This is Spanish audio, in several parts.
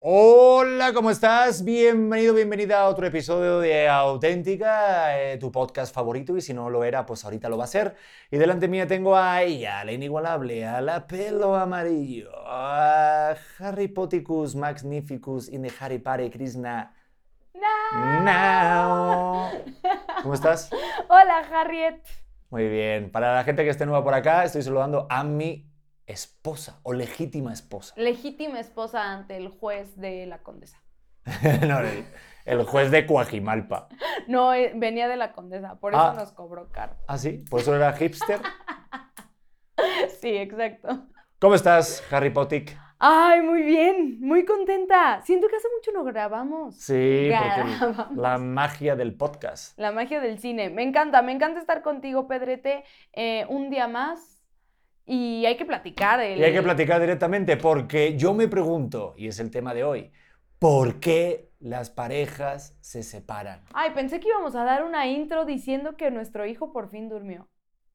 Hola, ¿cómo estás? Bienvenido, bienvenida a otro episodio de Auténtica, eh, tu podcast favorito, y si no lo era, pues ahorita lo va a ser. Y delante mía tengo a ella, la inigualable, a la pelo amarillo, a Harry Poticus Magnificus in the Harry Pare Krishna. Now. ¿Cómo estás? Hola, Harriet. Muy bien. Para la gente que esté nueva por acá, estoy saludando a mi esposa o legítima esposa. Legítima esposa ante el juez de la condesa. no, el, el juez de Coajimalpa. No, eh, venía de la condesa, por eso Ah. nos cobró caro. ¿Ah, sí? ¿Por eso era hipster? Sí, exacto. ¿Cómo estás, Harry Potter? Ay, muy bien, muy contenta. Siento que hace mucho no grabamos. Sí, porque la magia del podcast. La magia del cine. Me encanta, me encanta estar contigo, Pedrete, eh, un día más. Y hay que platicar. el- Y hay que platicar directamente porque yo me pregunto, y es el tema de hoy, ¿por qué las parejas se separan? Ay, pensé que íbamos a dar una intro diciendo que nuestro hijo por fin durmió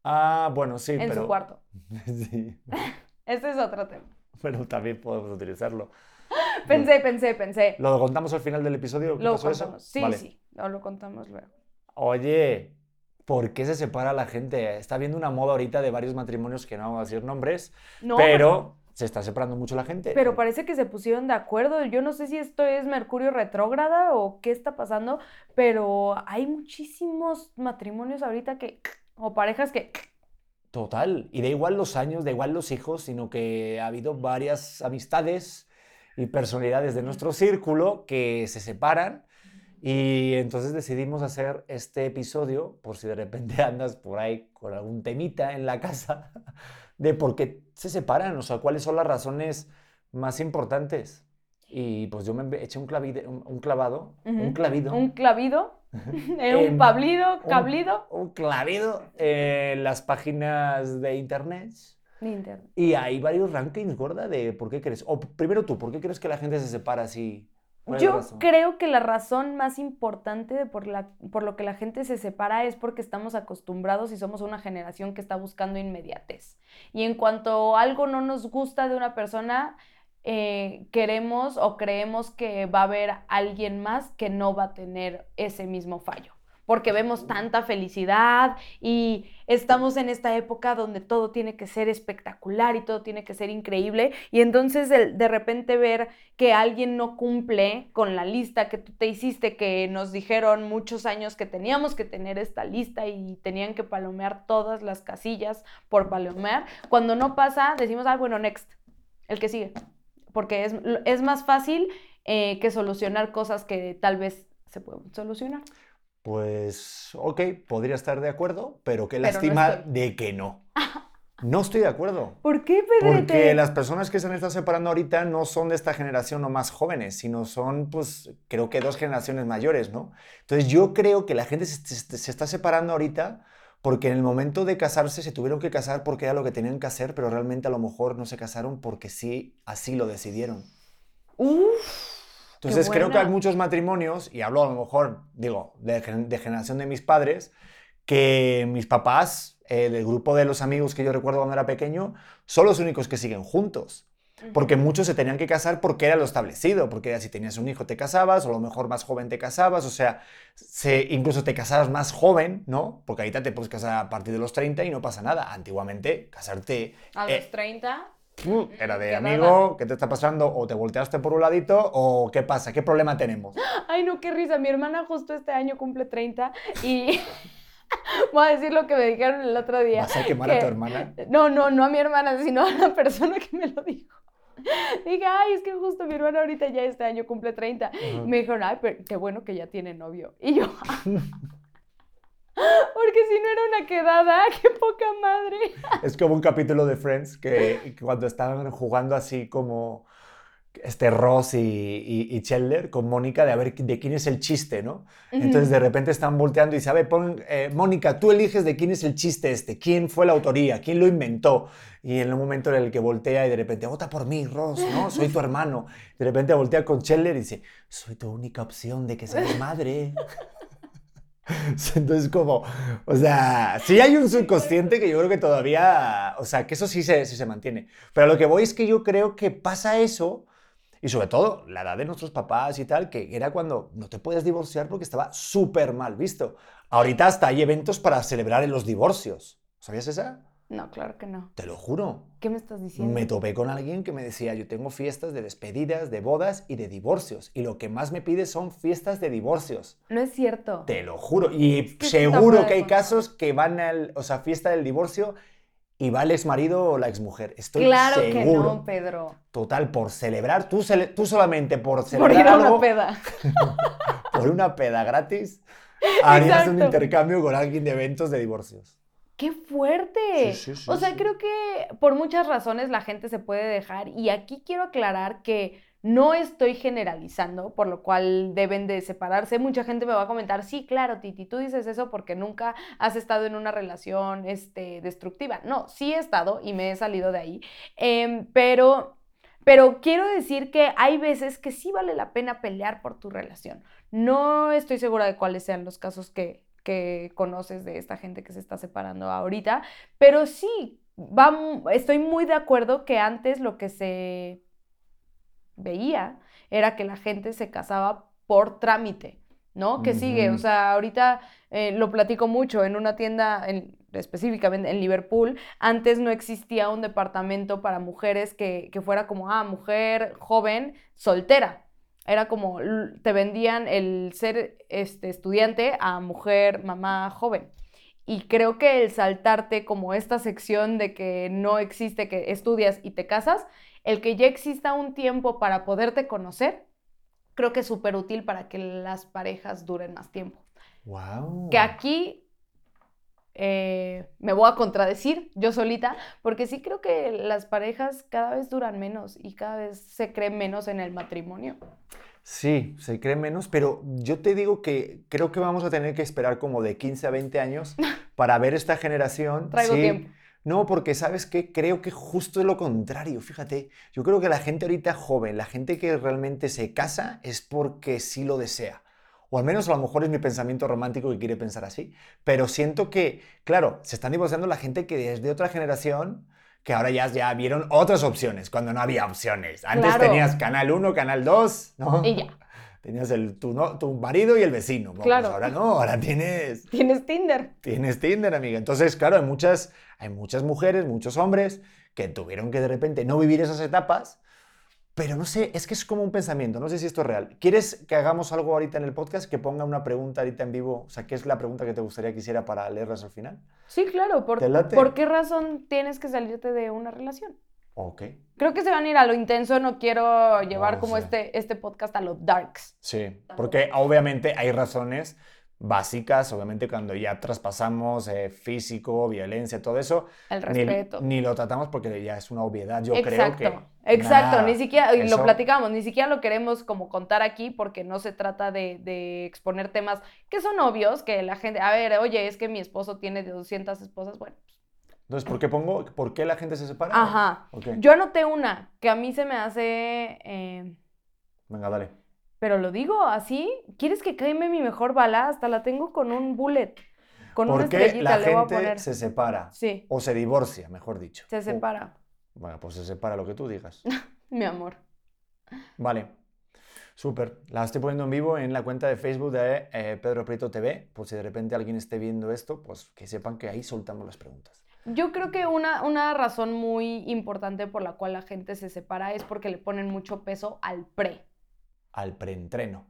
Ah, bueno, sí, en pero... su cuarto. sí, Este es otro tema. pero también podemos utilizarlo. Pensé, pensé, pensé. ¿Lo contamos al final del episodio? ¿Qué Lo pasó eso? contamos. Sí, Vale. sí, no lo contamos luego. Oye, ¿por qué se separa la gente? Está habiendo una moda ahorita de varios matrimonios que no vamos a decir nombres, No, pero se está separando mucho la gente. Pero parece que se pusieron de acuerdo. Yo no sé si esto es Mercurio retrógrada o qué está pasando, pero hay muchísimos matrimonios ahorita que, o parejas que, Total, y da igual los años, da igual los hijos, sino que ha habido varias amistades y personalidades de nuestro círculo que se separan y entonces decidimos hacer este episodio, por si de repente andas por ahí con algún temita en la casa, de por qué se separan, o sea, cuáles son las razones más importantes. Y pues yo me eché un, clavide- un, un clavado, un Ujú, clavido. un clavido, eh, un pablido, un- cablido. un clavido en las páginas de internet. de internet. Y hay varios rankings, gorda, de por qué crees. O primero tú, ¿por qué crees que la gente se separa así? ¿Cuál es la Yo razón? creo que la razón más importante de por, la, por lo que la gente se separa es porque estamos acostumbrados y somos una generación que está buscando inmediatez. Y en cuanto algo no nos gusta de una persona, eh, queremos o creemos que va a haber alguien más que no va a tener ese mismo fallo. Porque vemos tanta felicidad y estamos en esta época donde todo tiene que ser espectacular y todo tiene que ser increíble. Y entonces de repente ver que alguien no cumple con la lista que tú te hiciste, que nos dijeron muchos años que teníamos que tener esta lista y tenían que palomear todas las casillas por palomear. Cuando no pasa, decimos, ah, bueno, next, el que sigue. Porque es, es más fácil eh, que solucionar cosas que tal vez se pueden solucionar. Pues, ok, podría estar de acuerdo, pero qué Pero no lástima estoy. de que no. No estoy de acuerdo. ¿Por qué, Pedrete? Porque las personas que se han estado separando ahorita no son de esta generación o más jóvenes, sino son, pues, creo que dos generaciones mayores, ¿no? Entonces yo creo que la gente se, se- está separando ahorita porque en el momento de casarse se tuvieron que casar porque era lo que tenían que hacer, pero realmente a lo mejor no se casaron porque sí, así lo decidieron. Uf, Entonces creo que hay muchos matrimonios, y hablo a lo mejor, digo, de, de generación de mis padres, que mis papás, eh, del grupo de los amigos que yo recuerdo cuando era pequeño, son los únicos que siguen juntos. Porque muchos se tenían que casar porque era lo establecido, porque era si tenías un hijo te casabas, o a lo mejor más joven te casabas, o sea, se, incluso te casabas más joven, ¿no? Porque ahorita te puedes casar a partir de los 30 y no pasa nada. Antiguamente, casarte A eh, los 30. Mm, Era de amigo, ¿qué te está pasando? O te volteaste por un ladito, o ¿qué pasa? ¿Qué problema tenemos? Ay, no, qué risa. Mi hermana justo este año cumple 30 y voy a decir lo que me dijeron el otro día. ¿Vas a quemar a tu que- hermana? No, no, no a mi hermana, sino a la persona que me lo dijo. Dije, ay, es que justo mi hermana ahorita ya este año cumple 30. Y me dijeron, ay, pero qué bueno que ya tiene novio. Y yo, porque si no era una quedada, qué poca madre. Es como un capítulo de Friends que, que cuando estaban jugando así como este Ross y, y, y Chandler con Mónica de a ver de quién es el chiste, ¿no? Entonces de repente están volteando y dice, a ver, pon, eh, Mónica, tú eliges de quién es el chiste este, quién fue la autoría, quién lo inventó. Y en un momento en el que voltea y de repente, vota por mí, Ross, ¿no? Soy tu hermano. De repente voltea con Chandler y dice, soy tu única opción de que seas madre. Entonces, como, o sea, sí hay un subconsciente que yo creo que todavía, o sea, que eso sí se, sí se mantiene. Pero a lo que voy es que yo creo que pasa eso Y sobre todo, la edad de nuestros papás y tal, que era cuando no te puedes divorciar porque estaba súper mal visto. Ahorita hasta hay eventos para celebrar en los divorcios. ¿Sabías esa? No, claro que no. Te lo juro. ¿Qué me estás diciendo? Me topé con alguien que me decía, yo tengo fiestas de despedidas, de bodas y de divorcios. Y lo que más me pide son fiestas de divorcios. No es cierto. Te lo juro. Y Es que seguro que hay casos que van al, o sea, fiesta del divorcio y va el exmarido o la exmujer. Estoy claro que seguro. no, Pedro. Total, por celebrar, tú, cele- tú solamente por Por celebrar ir a una algo, peda. por una peda gratis, harías un intercambio con alguien de eventos de divorcios. ¡Qué fuerte! Sí, sí, sí, o sea, creo que por muchas razones la gente se puede dejar y aquí quiero aclarar que no estoy generalizando, por lo cual deben de separarse. Mucha gente me va a comentar, sí, claro, Titi, tú dices eso porque nunca has estado en una relación este, destructiva. No, sí he estado y me he salido de ahí, Em, pero, pero quiero decir que hay veces que sí vale la pena pelear por tu relación. No estoy segura de cuáles sean los casos que, que conoces de esta gente que se está separando ahorita, pero sí, va, estoy muy de acuerdo que antes lo que se veía era que la gente se casaba por trámite, ¿no? Que sigue, o sea, ahorita eh, lo platico mucho en una tienda, en- específicamente en Liverpool, antes no existía un departamento para mujeres que, que fuera como, ah, mujer joven, soltera. Era como, te vendían el ser este, estudiante a mujer, mamá joven. Y creo que el saltarte como esta sección de que no existe, que estudias y te casas, el que ya exista un tiempo para poderte conocer, creo que es súper útil para que las parejas duren más tiempo. Wow. Que aquí eh, me voy a contradecir yo solita, porque sí creo que las parejas cada vez duran menos y cada vez se cree menos en el matrimonio. Sí, se cree menos, pero yo te digo que creo que vamos a tener que esperar como de 15 a 20 años para ver esta generación. Traigo sí. tiempo. No, porque sabes qué, creo que justo es lo contrario, fíjate. Yo creo que la gente ahorita joven, la gente que realmente se casa es porque sí lo desea. O al menos a lo mejor es mi pensamiento romántico que quiere pensar así. Pero siento que, claro, se están divorciando la gente que desde otra generación, que ahora ya, ya vieron otras opciones, cuando no había opciones. Antes Claro. tenías Canal 1, Canal 2, ¿no? Y ya, Tenías el, tu, no- tu marido y el vecino. Bueno, Claro. pues ahora no, ahora tienes, tienes Tinder. tienes Tinder, amiga. Entonces, claro, hay muchas, hay muchas mujeres, muchos hombres que tuvieron que de repente no vivir esas etapas, pero no sé, es que es como un pensamiento, no sé si esto es real. ¿Quieres que hagamos algo ahorita en el podcast, que ponga una pregunta ahorita en vivo? O sea, ¿qué es la pregunta que te gustaría que hiciera para leerlas al final? Sí, claro. ¿Por, ¿Te late? ¿por qué razón tienes que salirte de una relación? Ok. Creo que se van a ir a lo intenso, no quiero llevar No como este, este podcast a lo darks. Sí, porque obviamente hay razones básicas, obviamente cuando ya traspasamos eh, físico, violencia, todo eso, El respeto. ni lo tratamos porque ya es una obviedad, yo exacto, creo que... exacto, nada, ni siquiera, y eso- lo platicamos, ni siquiera lo queremos como contar aquí porque no se trata de, de exponer temas que son obvios, que la gente, a ver, oye, es que mi esposo tiene de 200 esposas, bueno, pues, Entonces, ¿por qué pongo, por qué la gente se separa? ajá. Yo anoté una que a mí se me hace, eh, Venga, dale. Pero lo digo así, ¿quieres que queme mi mejor bala? Hasta la tengo con un bullet, con una ¿Por qué estrellita, la le voy a gente poner. se separa? Sí, O se divorcia, mejor dicho. se O- separa, Bueno, pues se separa lo que tú digas. mi amor. Vale. Súper. La estoy poniendo en vivo en la cuenta de Facebook de eh, Pedro Prieto TV. Por si de repente alguien esté viendo esto, pues que sepan que ahí soltamos las preguntas. Yo creo que una, una razón muy importante por la cual la gente se separa es porque le ponen mucho peso al pre. Al preentreno.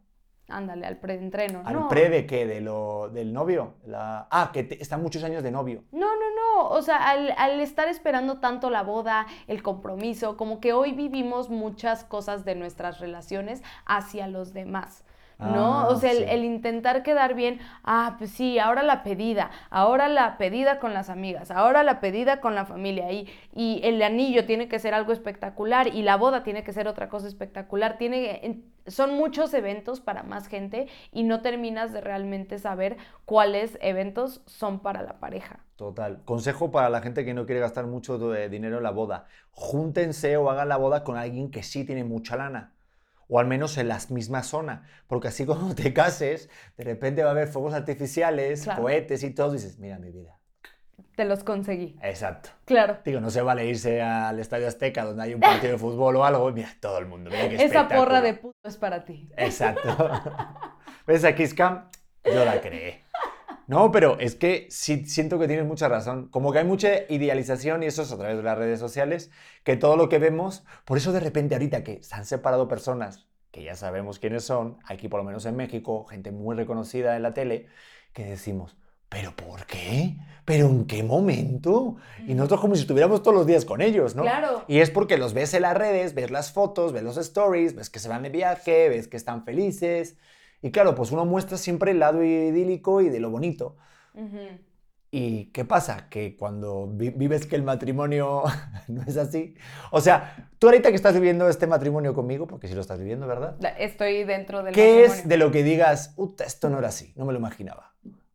Ándale, al preentreno. ¿Al no. pre de qué? ¿De lo, ¿Del novio? La... Ah, que te- están muchos años de novio. No, no, no. O sea, al, al estar esperando tanto la boda, el compromiso, como que hoy vivimos muchas cosas de nuestras relaciones hacia los demás. ¿No? Ah, o sea, el, sí. el intentar quedar bien, ah, pues sí, ahora la pedida, ahora la pedida con las amigas, ahora la pedida con la familia, y, y el anillo tiene que ser algo espectacular, y la boda tiene que ser otra cosa espectacular, tiene, en- son muchos eventos para más gente, y no terminas de realmente saber cuáles eventos son para la pareja. Total. Consejo para la gente que no quiere gastar mucho de dinero en la boda. Júntense o hagan la boda con alguien que sí tiene mucha lana. O al menos en la misma zona. Porque así cuando te cases, de repente va a haber fuegos artificiales, Claro. cohetes y todo. Dices, mira mi vida. Te los conseguí. Exacto. Claro. Digo, no se vale irse al Estadio Azteca donde hay un partido de fútbol o algo. Mira, todo el mundo. Mira qué Esa porra de puto es para ti. Exacto. ¿Ves a Kiss Cam? Yo la creé. No, pero es que sí siento que tienes mucha razón. Como que hay mucha idealización y eso es a través de las redes sociales, que todo lo que vemos, por eso de repente ahorita que se han separado personas que ya sabemos quiénes son, aquí por lo menos en México, gente muy reconocida en la tele, que decimos, ¿pero por qué? ¿Pero en qué momento? Y nosotros como si estuviéramos todos los días con ellos, ¿no? Claro. Y es porque los ves en las redes, ves las fotos, ves los stories, ves que se van de viaje, ves que están felices. Y claro, pues uno muestra siempre el lado idílico y de lo bonito. Ujú. ¿Y qué pasa? Que cuando vi- vives que el matrimonio no es así. O sea, tú ahorita que estás viviendo este matrimonio conmigo, porque sí lo estás viviendo, ¿verdad? Estoy dentro del ¿Qué es matrimonio. de lo que digas, "Uta, esto no era así, no me lo imaginaba?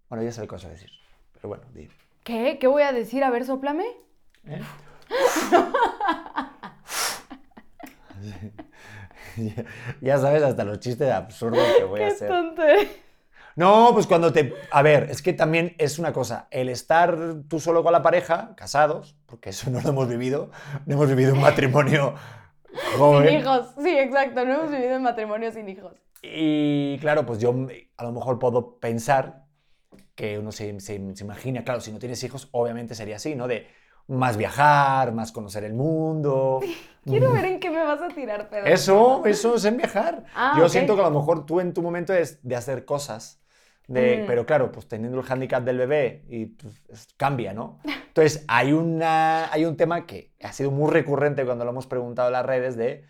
Bueno, ya sé qué vas a decir. Pero bueno, di. ¿Qué? ¿Qué voy a decir? A ver, soplame. ¿Eh? ya sabes hasta los chistes absurdos que voy a hacer. tonto. No, pues cuando te... A ver, es que también es una cosa, el estar tú solo con la pareja, casados, porque eso no lo hemos vivido, no hemos vivido un matrimonio joven. Sin hijos. Sí, exacto. No hemos vivido en matrimonio sin hijos. Y claro, pues yo a lo mejor puedo pensar que uno se, se- se imagina, claro, si no tienes hijos, obviamente sería así, ¿no? De más viajar, más conocer el mundo. Quiero ver en qué me vas a tirar, Pedro. Eso, eso es en viajar. Ah, Yo siento que a lo mejor tú en tu momento es de hacer cosas. De, Mm. Pero claro, pues teniendo el hándicap del bebé y pues, es- cambia, ¿no? Entonces hay, una, hay un tema que ha sido muy recurrente cuando lo hemos preguntado en las redes de,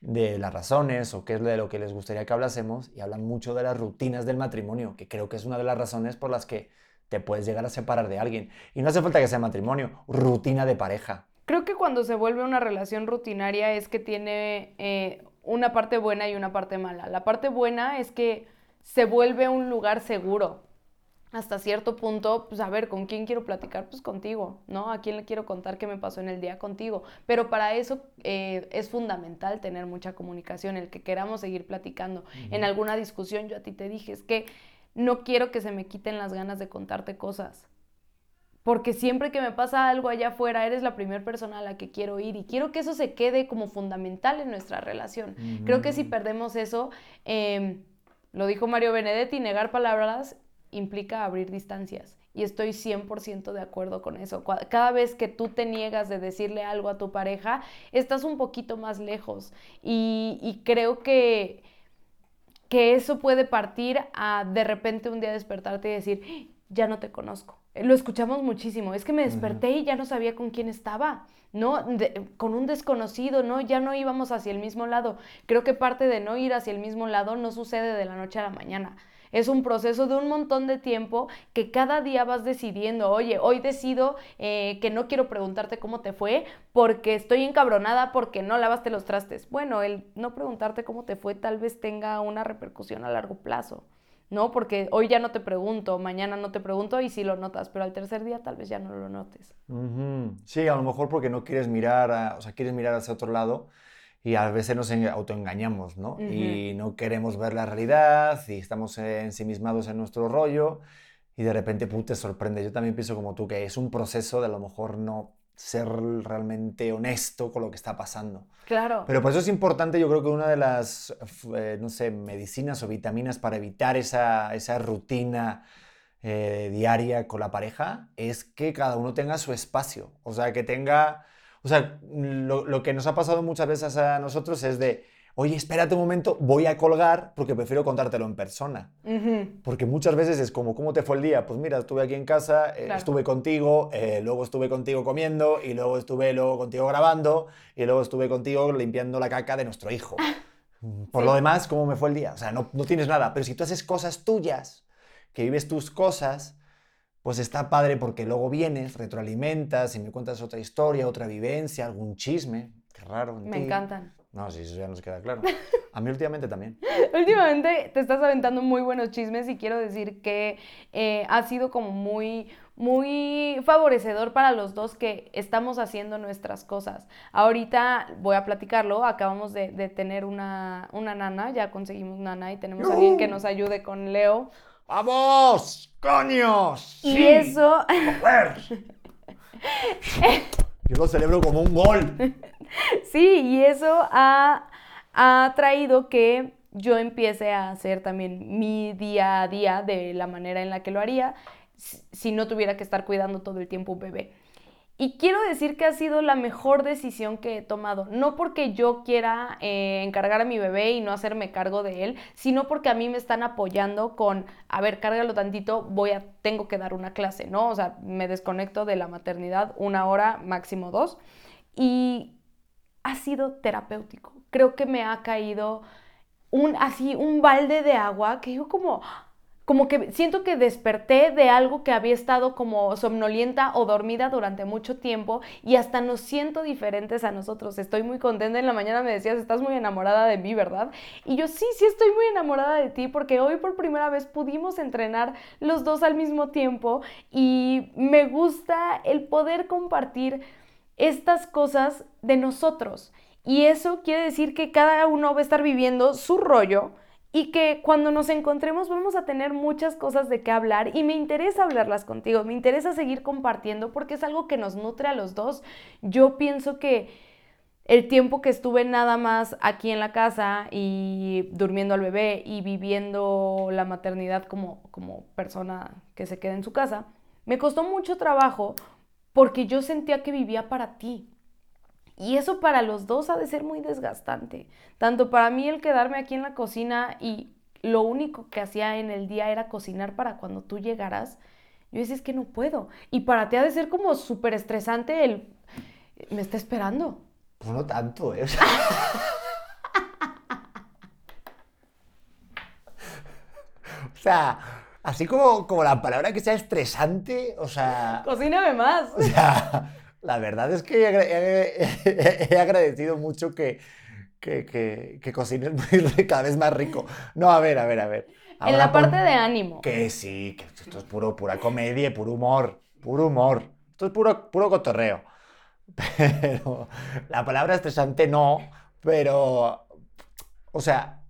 de las razones o qué es de lo que les gustaría que hablásemos y hablan mucho de las rutinas del matrimonio, que creo que es una de las razones por las que te puedes llegar a separar de alguien. Y no hace falta que sea matrimonio, rutina de pareja. Creo que cuando se vuelve una relación rutinaria es que tiene eh, una parte buena y una parte mala. La parte buena es que se vuelve un lugar seguro. Hasta cierto punto, pues a ver, ¿con quién quiero platicar? Pues contigo, ¿no? ¿A quién le quiero contar qué me pasó en el día contigo? Pero para eso eh, es fundamental tener mucha comunicación, el que queramos seguir platicando. En alguna discusión yo a ti te dije, es que no quiero que se me quiten las ganas de contarte cosas porque siempre que me pasa algo allá afuera, eres la primera persona a la que quiero ir y quiero que eso se quede como fundamental en nuestra relación. Creo que si perdemos eso, eh, lo dijo Mario Benedetti, negar palabras implica abrir distancias. Y estoy 100% de acuerdo con eso. Cada vez que tú te niegas de decirle algo a tu pareja, estás un poquito más lejos. Y, y creo que, que eso puede partir a de repente un día despertarte y decir, "¡Ah! ya no te conozco. Lo escuchamos muchísimo. Es que me desperté y ya no sabía con quién estaba, ¿no? De- con un desconocido, ¿no? Ya no íbamos hacia el mismo lado. Creo que parte de no ir hacia el mismo lado no sucede de la noche a la mañana. Es un proceso de un montón de tiempo que cada día vas decidiendo, oye, hoy decido eh, que no quiero preguntarte cómo te fue porque estoy encabronada porque no lavaste los trastes. Bueno, el no preguntarte cómo te fue tal vez tenga una repercusión a largo plazo, ¿no? Porque hoy ya no te pregunto, mañana no te pregunto y sí lo notas, pero al tercer día tal vez ya no lo notes. Sí, a lo mejor porque no quieres mirar, a- o sea, quieres mirar hacia otro lado y a veces nos en- autoengañamos, ¿no? Y no queremos ver la realidad y estamos ensimismados en nuestro rollo y de repente, pum, te sorprende. Yo también pienso como tú, que es un proceso de a lo mejor no ser realmente honesto con lo que está pasando. Claro. Pero por eso es importante, yo creo que una de las, eh, no sé, medicinas o vitaminas para evitar esa, esa rutina eh, diaria con la pareja es que cada uno tenga su espacio. O sea, que tenga, o sea, lo, lo que nos ha pasado muchas veces a nosotros es de, oye, espérate un momento, voy a colgar porque prefiero contártelo en persona. Ujú. Porque muchas veces es como, ¿cómo te fue el día? Pues mira, estuve aquí en casa, eh, Claro. estuve contigo, eh, luego estuve contigo comiendo, y luego estuve luego contigo grabando, y luego estuve contigo limpiando la caca de nuestro hijo. Mm, Por Sí. lo demás, ¿cómo me fue el día? O sea, no, no tienes nada. Pero si tú haces cosas tuyas, que vives tus cosas, pues está padre porque luego vienes, retroalimentas y me cuentas otra historia, otra vivencia, algún chisme. Qué raro. en Me ti. encantan. No, sí, eso ya nos queda claro. A mí últimamente también. Últimamente te estás aventando muy buenos chismes y quiero decir que eh, ha sido como muy, muy favorecedor para los dos que estamos haciendo nuestras cosas. Ahorita voy a platicarlo, acabamos de, de tener una, una nana, ya conseguimos nana y tenemos a alguien que nos ayude con Leo. ¡Vamos! ¡Coños! Y eso... Yo lo celebro como un gol. Sí, y eso ha, ha traído que yo empiece a hacer también mi día a día de la manera en la que lo haría si no tuviera que estar cuidando todo el tiempo un bebé. Y quiero decir que ha sido la mejor decisión que he tomado, no porque yo quiera eh, encargar a mi bebé y no hacerme cargo de él, sino porque a mí me están apoyando con, a ver, cárgalo tantito, voy a, tengo que dar una clase, ¿no? O sea, me desconecto de la maternidad una hora, máximo dos, y ha sido terapéutico. Creo que me ha caído un, así, un balde de agua que yo como, como que siento que desperté de algo que había estado como somnolienta o dormida durante mucho tiempo y hasta nos siento diferentes a nosotros. Estoy muy contenta. En la mañana me decías, estás muy enamorada de mí, ¿verdad? Y yo sí, sí estoy muy enamorada de ti porque hoy por primera vez pudimos entrenar los dos al mismo tiempo y me gusta el poder compartir estas cosas de nosotros. Y eso quiere decir que cada uno va a estar viviendo su rollo y que cuando nos encontremos vamos a tener muchas cosas de qué hablar y me interesa hablarlas contigo, me interesa seguir compartiendo porque es algo que nos nutre a los dos. Yo pienso que el tiempo que estuve nada más aquí en la casa y durmiendo al bebé y viviendo la maternidad como, como persona que se queda en su casa, me costó mucho trabajo porque yo sentía que vivía para ti, y eso para los dos ha de ser muy desgastante. Tanto para mí el quedarme aquí en la cocina y lo único que hacía en el día era cocinar para cuando tú llegaras. Yo decía, es que no puedo. Y para ti ha de ser como súper estresante el... Me está esperando. Pues no tanto, ¿eh? O sea, así como, como la palabra que sea estresante, o sea... Cocíname más. O sea, la verdad es que he, agradecido mucho que, que, que, que cocines cada vez más rico. No, a ver, a ver, a ver. en la parte de ánimo. Que sí, que esto es puro, pura comedia, puro humor, puro humor. Esto es puro, puro cotorreo. Pero la palabra estresante no, pero, o sea,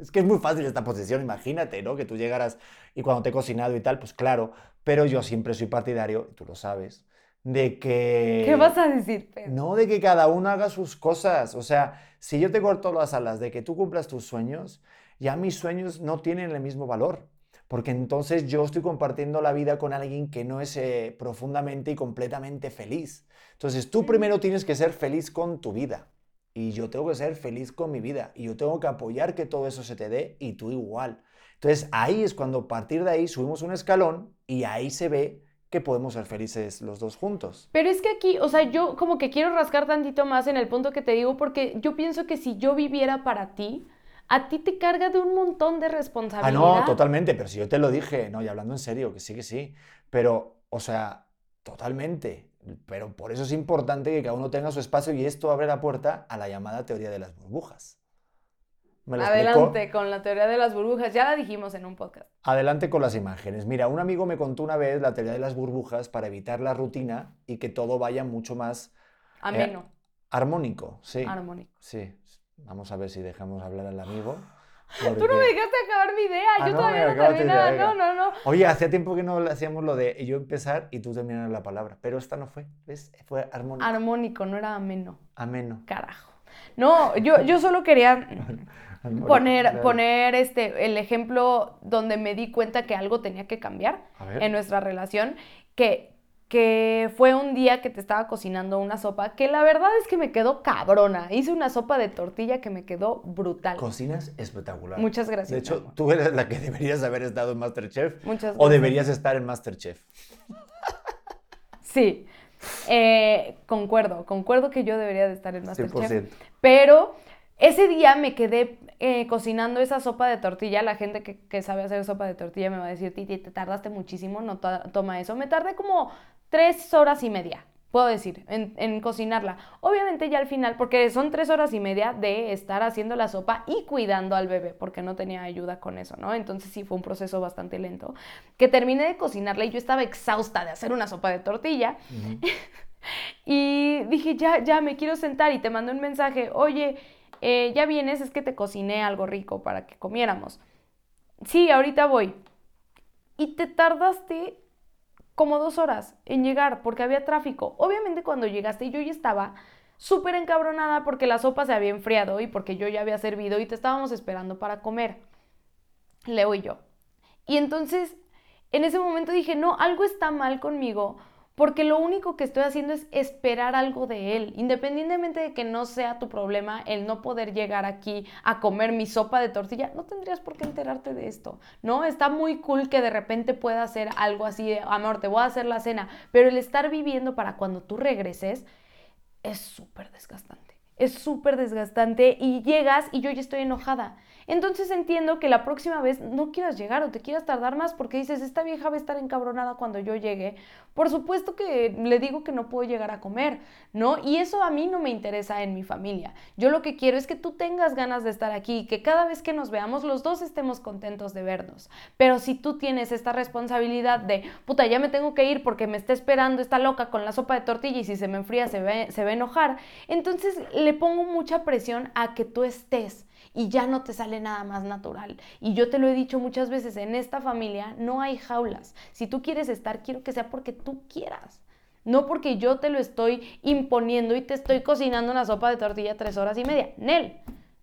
es que es muy fácil esta posición, imagínate, ¿no? Que tú llegaras y cuando te he cocinado y tal, pues claro, pero yo siempre soy partidario, tú lo sabes, de que... ¿Qué vas a decir, Pedro? No, de que cada uno haga sus cosas. O sea, si yo te corto las alas de que tú cumplas tus sueños, ya mis sueños no tienen el mismo valor. Porque entonces yo estoy compartiendo la vida con alguien que no es eh, profundamente y completamente feliz. Entonces tú primero tienes que ser feliz con tu vida. Y yo tengo que ser feliz con mi vida. Y yo tengo que apoyar que todo eso se te dé y tú igual. Entonces ahí es cuando a partir de ahí subimos un escalón y ahí se ve que podemos ser felices los dos juntos. Pero es que aquí, o sea, yo como que quiero rascar tantito más en el punto que te digo, porque yo pienso que si yo viviera para ti, a ti te carga de un montón de responsabilidad. Ah, no, totalmente, pero si yo te lo dije, no, y hablando en serio, que sí, que sí, pero, o sea, totalmente. Pero por eso es importante que cada uno tenga su espacio y esto abre la puerta a la llamada teoría de las burbujas. Adelante con la teoría de las burbujas, ya la dijimos en un podcast. Adelante con las imágenes. Mira, un amigo me contó una vez la teoría de las burbujas para evitar la rutina y que todo vaya mucho más... Eh, Ameno. armónico, sí. Armónico. Sí. Vamos a ver si dejamos hablar al amigo. Tú no me dejaste acabar mi idea, ah, yo todavía no terminé nada, no, no, no. Oye, hacía tiempo que no hacíamos lo de yo empezar y tú terminar la palabra, pero esta no fue, ¿ves? Fue armónico. Armónico, no era ameno. Ameno. Carajo. No, yo, yo solo quería poner, poner este, el ejemplo donde me di cuenta que algo tenía que cambiar en nuestra relación, que, que fue un día que te estaba cocinando una sopa, que la verdad es que me quedó cabrona. Hice una sopa de tortilla que me quedó brutal. Cocinas espectacular. Muchas gracias. De hecho, tú eres la que deberías haber estado en Masterchef. Muchas gracias. O deberías estar en Masterchef. Sí. Eh, concuerdo, concuerdo que yo debería de estar en Masterchef. Pero ese día me quedé eh, cocinando esa sopa de tortilla. La gente que, sabe hacer sopa de tortilla me va a decir, Titi, te tardaste muchísimo, no toma eso. Me tardé como tres horas y media, puedo decir, en, cocinarla. Obviamente ya al final, porque son tres horas y media de estar haciendo la sopa y cuidando al bebé, porque no tenía ayuda con eso, ¿no? Entonces sí fue un proceso bastante lento. Que terminé de cocinarla y yo estaba exhausta de hacer una sopa de tortilla. y dije, ya, ya, me quiero sentar y te mando un mensaje, oye, eh, ya vienes, es que te cociné algo rico para que comiéramos. Sí, ahorita voy. y te tardaste como dos horas en llegar porque había tráfico. Obviamente cuando llegaste yo ya estaba súper encabronada porque la sopa se había enfriado y porque yo ya había servido y te estábamos esperando para comer. Leo y yo. Y entonces, en ese momento dije, no, algo está mal conmigo porque lo único que estoy haciendo es esperar algo de él, independientemente de que no sea tu problema el no poder llegar aquí a comer mi sopa de tortilla, no tendrías por qué enterarte de esto, ¿no? Está muy cool que de repente pueda hacer algo así de, amor, te voy a hacer la cena, pero el estar viviendo para cuando tú regreses es súper desgastante, es súper desgastante y llegas y yo ya estoy enojada. Entonces entiendo que la próxima vez no quieras llegar o te quieras tardar más porque dices, esta vieja va a estar encabronada cuando yo llegue. Por supuesto que le digo que no puedo llegar a comer, ¿no? Y eso a mí no me interesa en mi familia. Yo lo que quiero es que tú tengas ganas de estar aquí y que cada vez que nos veamos los dos estemos contentos de vernos. Pero si tú tienes esta responsabilidad de, puta, ya me tengo que ir porque me está esperando esta loca con la sopa de tortilla y si se me enfría se, se va a enojar, entonces le pongo mucha presión a que tú estés y ya no te sale nada más natural. Y yo te lo he dicho muchas veces, en esta familia no hay jaulas. Si tú quieres estar, quiero que sea porque tú quieras. No porque yo te lo estoy imponiendo y te estoy cocinando una sopa de tortilla tres horas y media. Nel,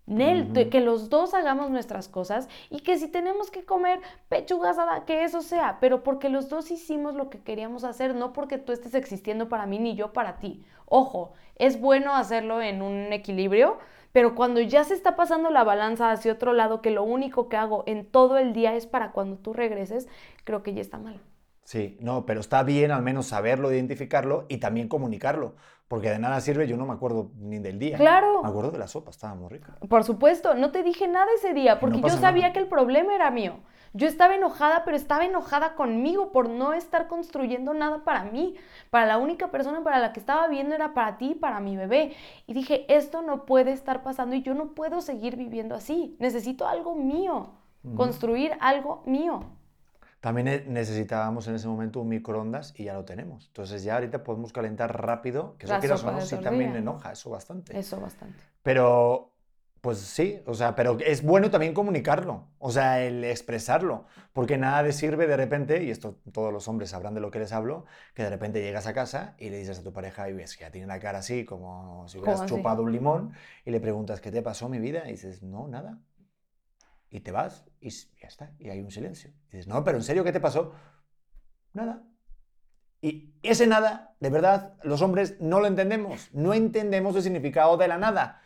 Nel, que los dos hagamos nuestras cosas y que si tenemos que comer pechugas, que eso sea, pero porque los dos hicimos lo que queríamos hacer, no porque tú estés existiendo para mí ni yo para ti. Ojo, es bueno hacerlo en un equilibrio, pero cuando ya se está pasando la balanza hacia otro lado, que lo único que hago en todo el día es para cuando tú regreses, creo que ya está mal. Sí, no, pero está bien al menos saberlo, identificarlo y también comunicarlo, porque de nada sirve, yo no me acuerdo ni del día. Claro. Me acuerdo de la sopa, estaba muy rica. Por supuesto, no te dije nada ese día, porque yo sabía que el problema era mío. Yo estaba enojada, pero estaba enojada conmigo por no estar construyendo nada para mí. Para la única persona para la que estaba viendo era para ti, para mi bebé. Y dije, esto no puede estar pasando y yo no puedo seguir viviendo así. Necesito algo mío, construir algo mío. También necesitábamos en ese momento un microondas y ya lo tenemos. Entonces ya ahorita podemos calentar rápido, que eso quieras o no, sí también enoja, eso bastante. Eso bastante. Pero pues sí, o sea, pero es bueno también comunicarlo, o sea, el expresarlo, porque nada de sirve de repente, y esto todos los hombres sabrán de lo que les hablo, que de repente llegas a casa y le dices a tu pareja y ves que ya tiene la cara así como si hubieras chupado un limón y le preguntas, ¿qué te pasó mi vida? Y dices, no, nada. Y te vas y ya está, y hay un silencio. Y dices, no, pero en serio, ¿qué te pasó? Nada. Y ese nada, de verdad, los hombres no lo entendemos, no entendemos el significado de la nada.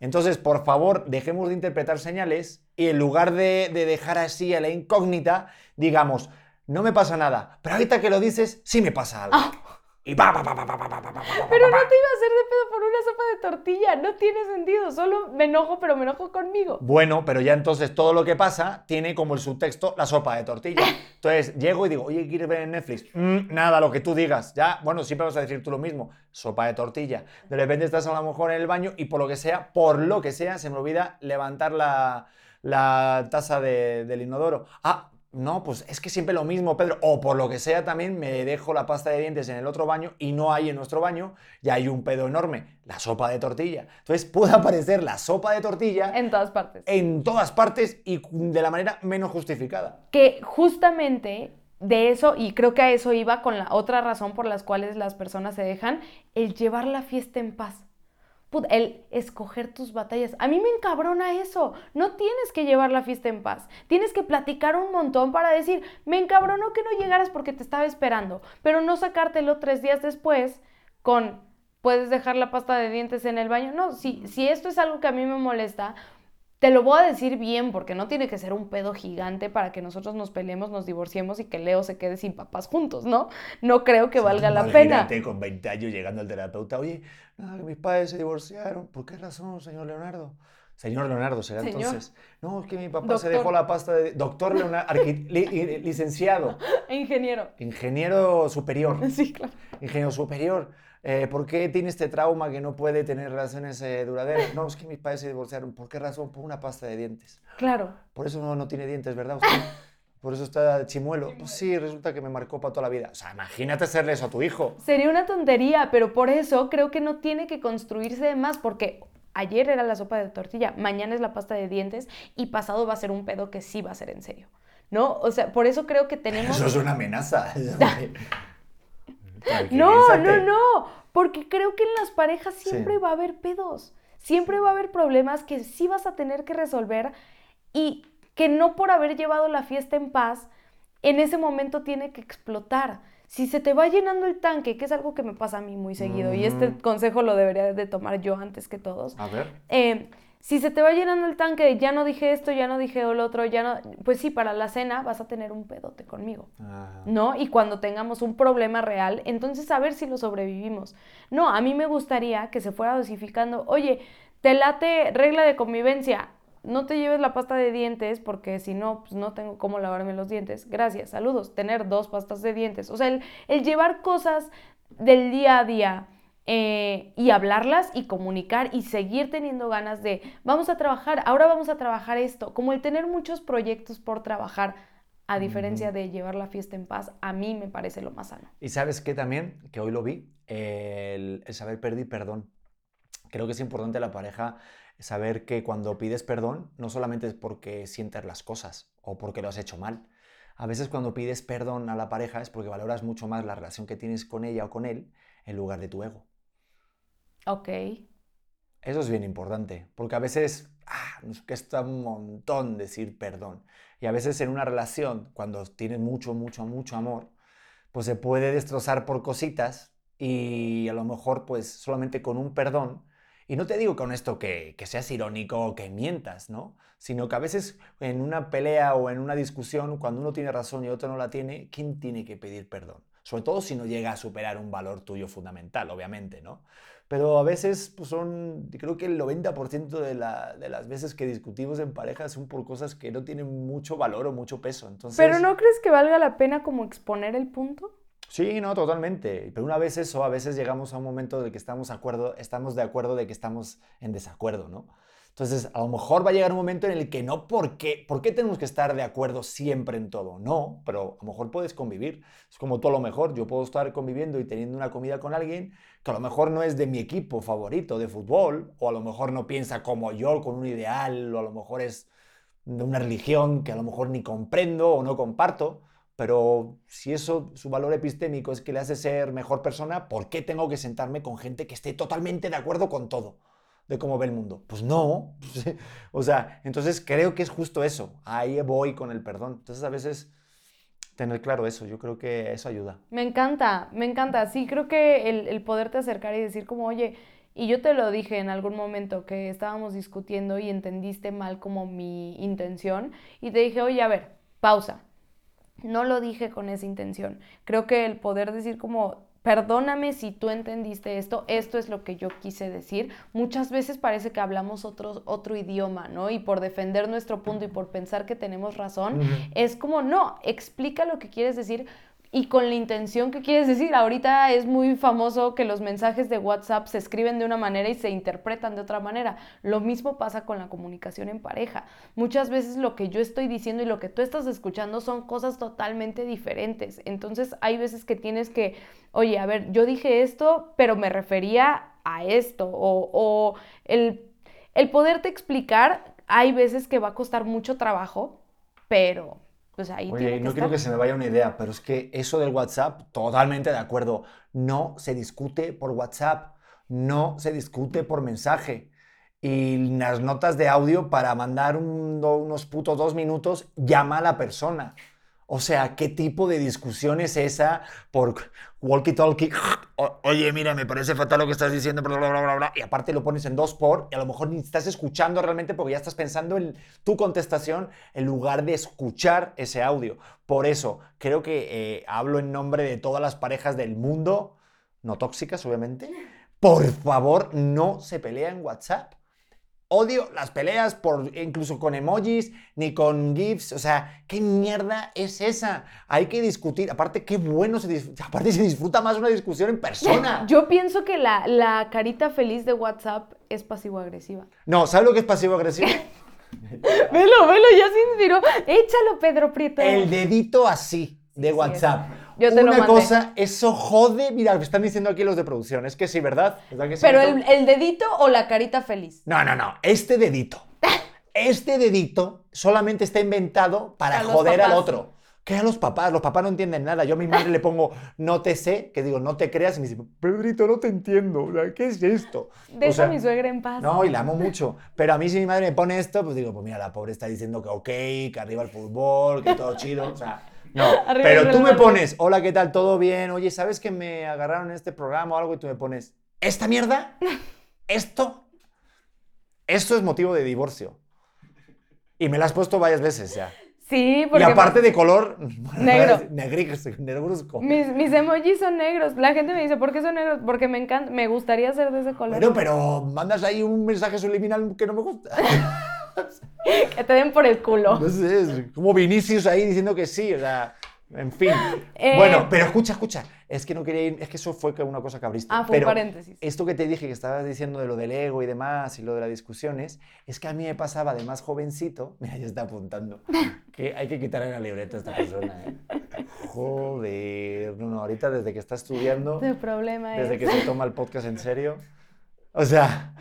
Entonces, por favor, dejemos de interpretar señales y en lugar de, dejar así a la incógnita, digamos, no me pasa nada, pero ahorita que lo dices, sí me pasa algo. Y pa, Pero no te iba a hacer de pedo por una sopa de tortilla. No tiene sentido. Solo me enojo, pero me enojo conmigo. Bueno, pero ya entonces todo lo que pasa tiene como el subtexto la sopa de tortilla. Entonces llego y digo, oye, ¿quieres ver en Netflix? Mm, nada, lo que tú digas. Ya, bueno, siempre vas a decir tú lo mismo. Sopa de tortilla. De repente estás a lo mejor en el baño y por lo que sea, por lo que sea, se me olvida levantar la, la taza de, del inodoro. Ah, no, pues es que siempre lo mismo, Pedro. O por lo que sea también me dejo la pasta de dientes en el otro baño y no hay en nuestro baño y hay un pedo enorme, la sopa de tortilla. Entonces puede aparecer la sopa de tortilla. En todas partes. En todas partes y de la manera menos justificada. Que justamente de eso, y creo que a eso iba con la otra razón por las cuales las personas se dejan, el llevar la fiesta en paz el escoger tus batallas. A mí me encabrona eso. No tienes que llevar la fiesta en paz. Tienes que platicar un montón para decir, me encabronó que no llegaras porque te estaba esperando, pero no sacártelo tres días después con, puedes dejar la pasta de dientes en el baño. No, si, si esto es algo que a mí me molesta, te lo voy a decir bien porque no tiene que ser un pedo gigante para que nosotros nos peleemos, nos divorciemos y que Leo se quede sin papás juntos, ¿no? No creo que valga la pena. con 20 años llegando al terapeuta, oye, que mis padres se divorciaron. ¿Por qué razón, señor Leonardo? Señor Leonardo, será entonces. No, es que mi papá se dejó la pasta de. Doctor Leonardo, licenciado. Ingeniero. Ingeniero superior. Sí, claro. Ingeniero superior. Eh, ¿Por qué tiene este trauma que no puede tener relaciones eh, duraderas? No, es que mis padres se divorciaron. ¿Por qué razón? Por una pasta de dientes. Claro. Por eso no, no tiene dientes, ¿verdad usted? Por eso está chimuelo. Pues sí, resulta que me marcó para toda la vida. O sea, imagínate hacerle eso a tu hijo. Sería una tontería, pero por eso creo que no tiene que construirse de más, porque ayer era la sopa de tortilla, mañana es la pasta de dientes y pasado va a ser un pedo que sí va a ser en serio. ¿no? O sea, por eso creo que tenemos... Eso es una amenaza. no, no, no, porque creo que en las parejas siempre va a haber pedos, siempre va a haber problemas que sí vas a tener que resolver y que no por haber llevado la fiesta en paz, en ese momento tiene que explotar. Si se te va llenando el tanque, que es algo que me pasa a mí muy seguido, y este consejo lo debería de tomar yo antes que todos. A ver. Eh, si se te va llenando el tanque de ya no dije esto, ya no dije lo otro, ya no, pues sí, para la cena vas a tener un pedote conmigo, ah. ¿no? Y cuando tengamos un problema real, entonces a ver si lo sobrevivimos. No, a mí me gustaría que se fuera dosificando, oye, te late regla de convivencia, no te lleves la pasta de dientes porque si no, pues no tengo cómo lavarme los dientes. Gracias, saludos, tener dos pastas de dientes. O sea, el, el llevar cosas del día a día eh, y hablarlas y comunicar y seguir teniendo ganas de, vamos a trabajar, ahora vamos a trabajar esto, como el tener muchos proyectos por trabajar, a diferencia de llevar la fiesta en paz, a mí me parece lo más sano. Y sabes qué también, que hoy lo vi, el, saber pedir perdón. Creo que es importante la pareja saber que cuando pides perdón, no solamente es porque sientes las cosas o porque lo has hecho mal. A veces cuando pides perdón a la pareja es porque valoras mucho más la relación que tienes con ella o con él en lugar de tu ego. Ok. Eso es bien importante, porque a veces ah, nos cuesta un montón decir perdón. Y a veces en una relación, cuando tienes mucho, mucho, mucho amor, pues se puede destrozar por cositas y a lo mejor pues solamente con un perdón. Y no te digo con esto que, que seas irónico o que mientas, ¿no? Sino que a veces en una pelea o en una discusión, cuando uno tiene razón y otro no la tiene, ¿quién tiene que pedir perdón? Sobre todo si no llega a superar un valor tuyo fundamental, obviamente, ¿no? Pero a veces pues son, creo que el 90% de, de, las veces que discutimos en pareja son por cosas que no tienen mucho valor o mucho peso. Entonces, ¿Pero no crees que valga la pena como exponer el punto? Sí, no, totalmente. Pero una vez eso, a veces llegamos a un momento de que estamos, acuerdo, estamos de acuerdo de que estamos en desacuerdo, ¿no? Entonces, a lo mejor va a llegar un momento en el que no, ¿por qué? ¿Por qué tenemos que estar de acuerdo siempre en todo? No, pero a lo mejor puedes convivir. Es como todo lo mejor. Yo puedo estar conviviendo y teniendo una comida con alguien que a lo mejor no es de mi equipo favorito de fútbol, o a lo mejor no piensa como yo con un ideal, o a lo mejor es de una religión que a lo mejor ni comprendo o no comparto. Pero si eso, su valor epistémico es que le hace ser mejor persona, ¿por qué tengo que sentarme con gente que esté totalmente de acuerdo con todo? De cómo ve el mundo. Pues no. o sea, entonces creo que es justo eso. Ahí voy con el perdón. Entonces a veces tener claro eso, yo creo que eso ayuda. Me encanta, me encanta. Sí, creo que el, el poderte acercar y decir como, oye, y yo te lo dije en algún momento que estábamos discutiendo y entendiste mal como mi intención y te dije, oye, a ver, pausa. No lo dije con esa intención. Creo que el poder decir como perdóname si tú entendiste esto, esto es lo que yo quise decir. Muchas veces parece que hablamos otro, otro idioma, ¿no? Y por defender nuestro punto y por pensar que tenemos razón, es como, no, explica lo que quieres decir y con la intención que quieres decir. Ahorita es muy famoso que los mensajes de WhatsApp se escriben de una manera y se interpretan de otra manera. Lo mismo pasa con la comunicación en pareja. Muchas veces lo que yo estoy diciendo y lo que tú estás escuchando son cosas totalmente diferentes. Entonces hay veces que tienes que, oye, a ver, yo dije esto, pero me refería a esto. O, el, el poderte explicar, hay veces que va a costar mucho trabajo, pero pues ahí Oye, no quiero que se me vaya una idea, pero es que eso del WhatsApp, totalmente de acuerdo. No se discute por WhatsApp, no se discute por mensaje. Y las notas de audio para mandar unos putos dos minutos, llama a la persona. O sea, ¿qué tipo de discusión es esa por walkie-talkie? Oye, mira, me parece fatal lo que estás diciendo, bla, bla, bla, bla, Y aparte lo pones en dos por, y a lo mejor ni estás escuchando realmente porque ya estás pensando en tu contestación en lugar de escuchar ese audio. Por eso, creo que eh, hablo en nombre de todas las parejas del mundo, no tóxicas, obviamente. Por favor, no se pelea en WhatsApp. Odio las peleas por incluso con emojis ni con GIFs. O sea, ¿qué mierda es esa? Hay que discutir. Aparte, qué bueno se disfruta. Aparte, se disfruta más una discusión en persona. Yo pienso que la, la carita feliz de WhatsApp es pasivo-agresiva. No, ¿sabes lo que es pasivo-agresivo? velo, velo, ya se inspiró. Échalo, Pedro Prieto. El dedito así de WhatsApp. Yo te Una cosa, eso jode. Mira, me están diciendo aquí los de producción. Es que sí, ¿verdad? Pero el, dedito o la carita feliz. No, no, no. Este dedito. este dedito solamente está inventado para A los joder al papás. otro. ¿Qué a los papás? Los papás no entienden nada. Yo a mi madre le pongo no te sé, que digo no te creas, y me dice, Pedrito, no te entiendo. O sea, ¿Qué es esto? Deja O sea, a mi suegra en paz. No, y la amo mucho. Pero a mí si mi madre me pone esto, pues digo, pues mira, la pobre está diciendo que ok, que arriba el fútbol, que todo chido. O sea, no. Arriba Pero tú me pones, hola, ¿qué tal? ¿Todo bien? Oye, ¿sabes que me agarraron en este programa o algo? Y tú me pones, ¿esta mierda? ¿Esto? Esto es motivo de divorcio. Y me la has puesto varias veces ya. Sí, Y porque aparte de color... Negro. Negruzco. mis, mis emojis son negros. La gente me dice, ¿por qué son negros? Porque me encanta, me gustaría ser de ese color. Bueno, pero mandas ahí un mensaje subliminal que no me gusta. Que te den por el culo. No sé, es como Vinicius ahí diciendo que sí, o sea, en fin. Eh, Bueno, pero escucha, escucha, es que no quería ir, es que eso fue una cosa que abriste. Ah, fue un pero paréntesis. Esto que te dije que estabas diciendo de lo del ego y demás y lo de las discusiones, es que a mí me pasaba de más jovencito, mira, ya está apuntando, que hay que quitarle la libreta a esta persona, ¿eh? Joder, no, no, ahorita desde que está estudiando, Tu problema es... desde que se toma el podcast en serio, o sea,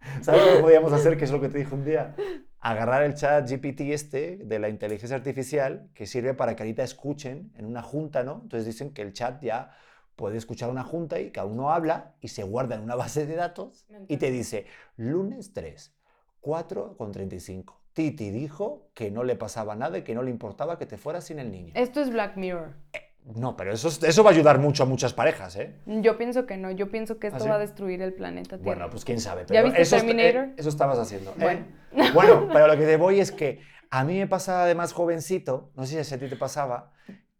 ¿sabes lo que podíamos hacer? Que es lo que te dije un día. Agarrar el chat GPT este de la inteligencia artificial que sirve para que ahorita escuchen en una junta, ¿no? Entonces dicen que el chat ya puede escuchar una junta y cada uno habla y se guarda en una base de datos y te dice, lunes 3, 4 con 35. Titi dijo que no le pasaba nada y que no le importaba que te fueras sin el niño. Esto es Black Mirror. No, pero eso, es- eso va a ayudar mucho a muchas parejas, ¿eh? Yo pienso que no. Yo pienso que esto ¿Ah, sí? va a destruir el planeta Tierra. Bueno, pues quién sabe. ¿Ya Pero viste eso, Terminator? eh, eso estabas haciendo. ¿eh? Bueno. Bueno, pero lo que te voy es que a mí me pasaba de más jovencito, no sé si a ti te pasaba,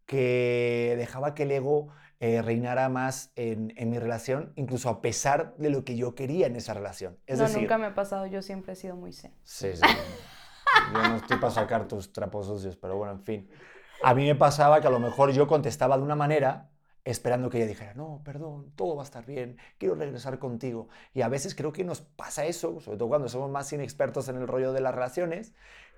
que dejaba que el ego eh, reinara más en, en mi relación, incluso a pesar de lo que yo quería en esa relación. Es no, decir, nunca me ha pasado. Yo siempre he sido muy zen. Sí, sí. Yo no estoy para sacar tus trapos sucios, pero bueno, en fin. A mí me pasaba que a lo mejor yo contestaba de una manera esperando que ella dijera, no, perdón, todo va a estar bien, quiero regresar contigo. Y a veces creo que nos pasa eso, sobre todo cuando somos más inexpertos en el rollo de las relaciones,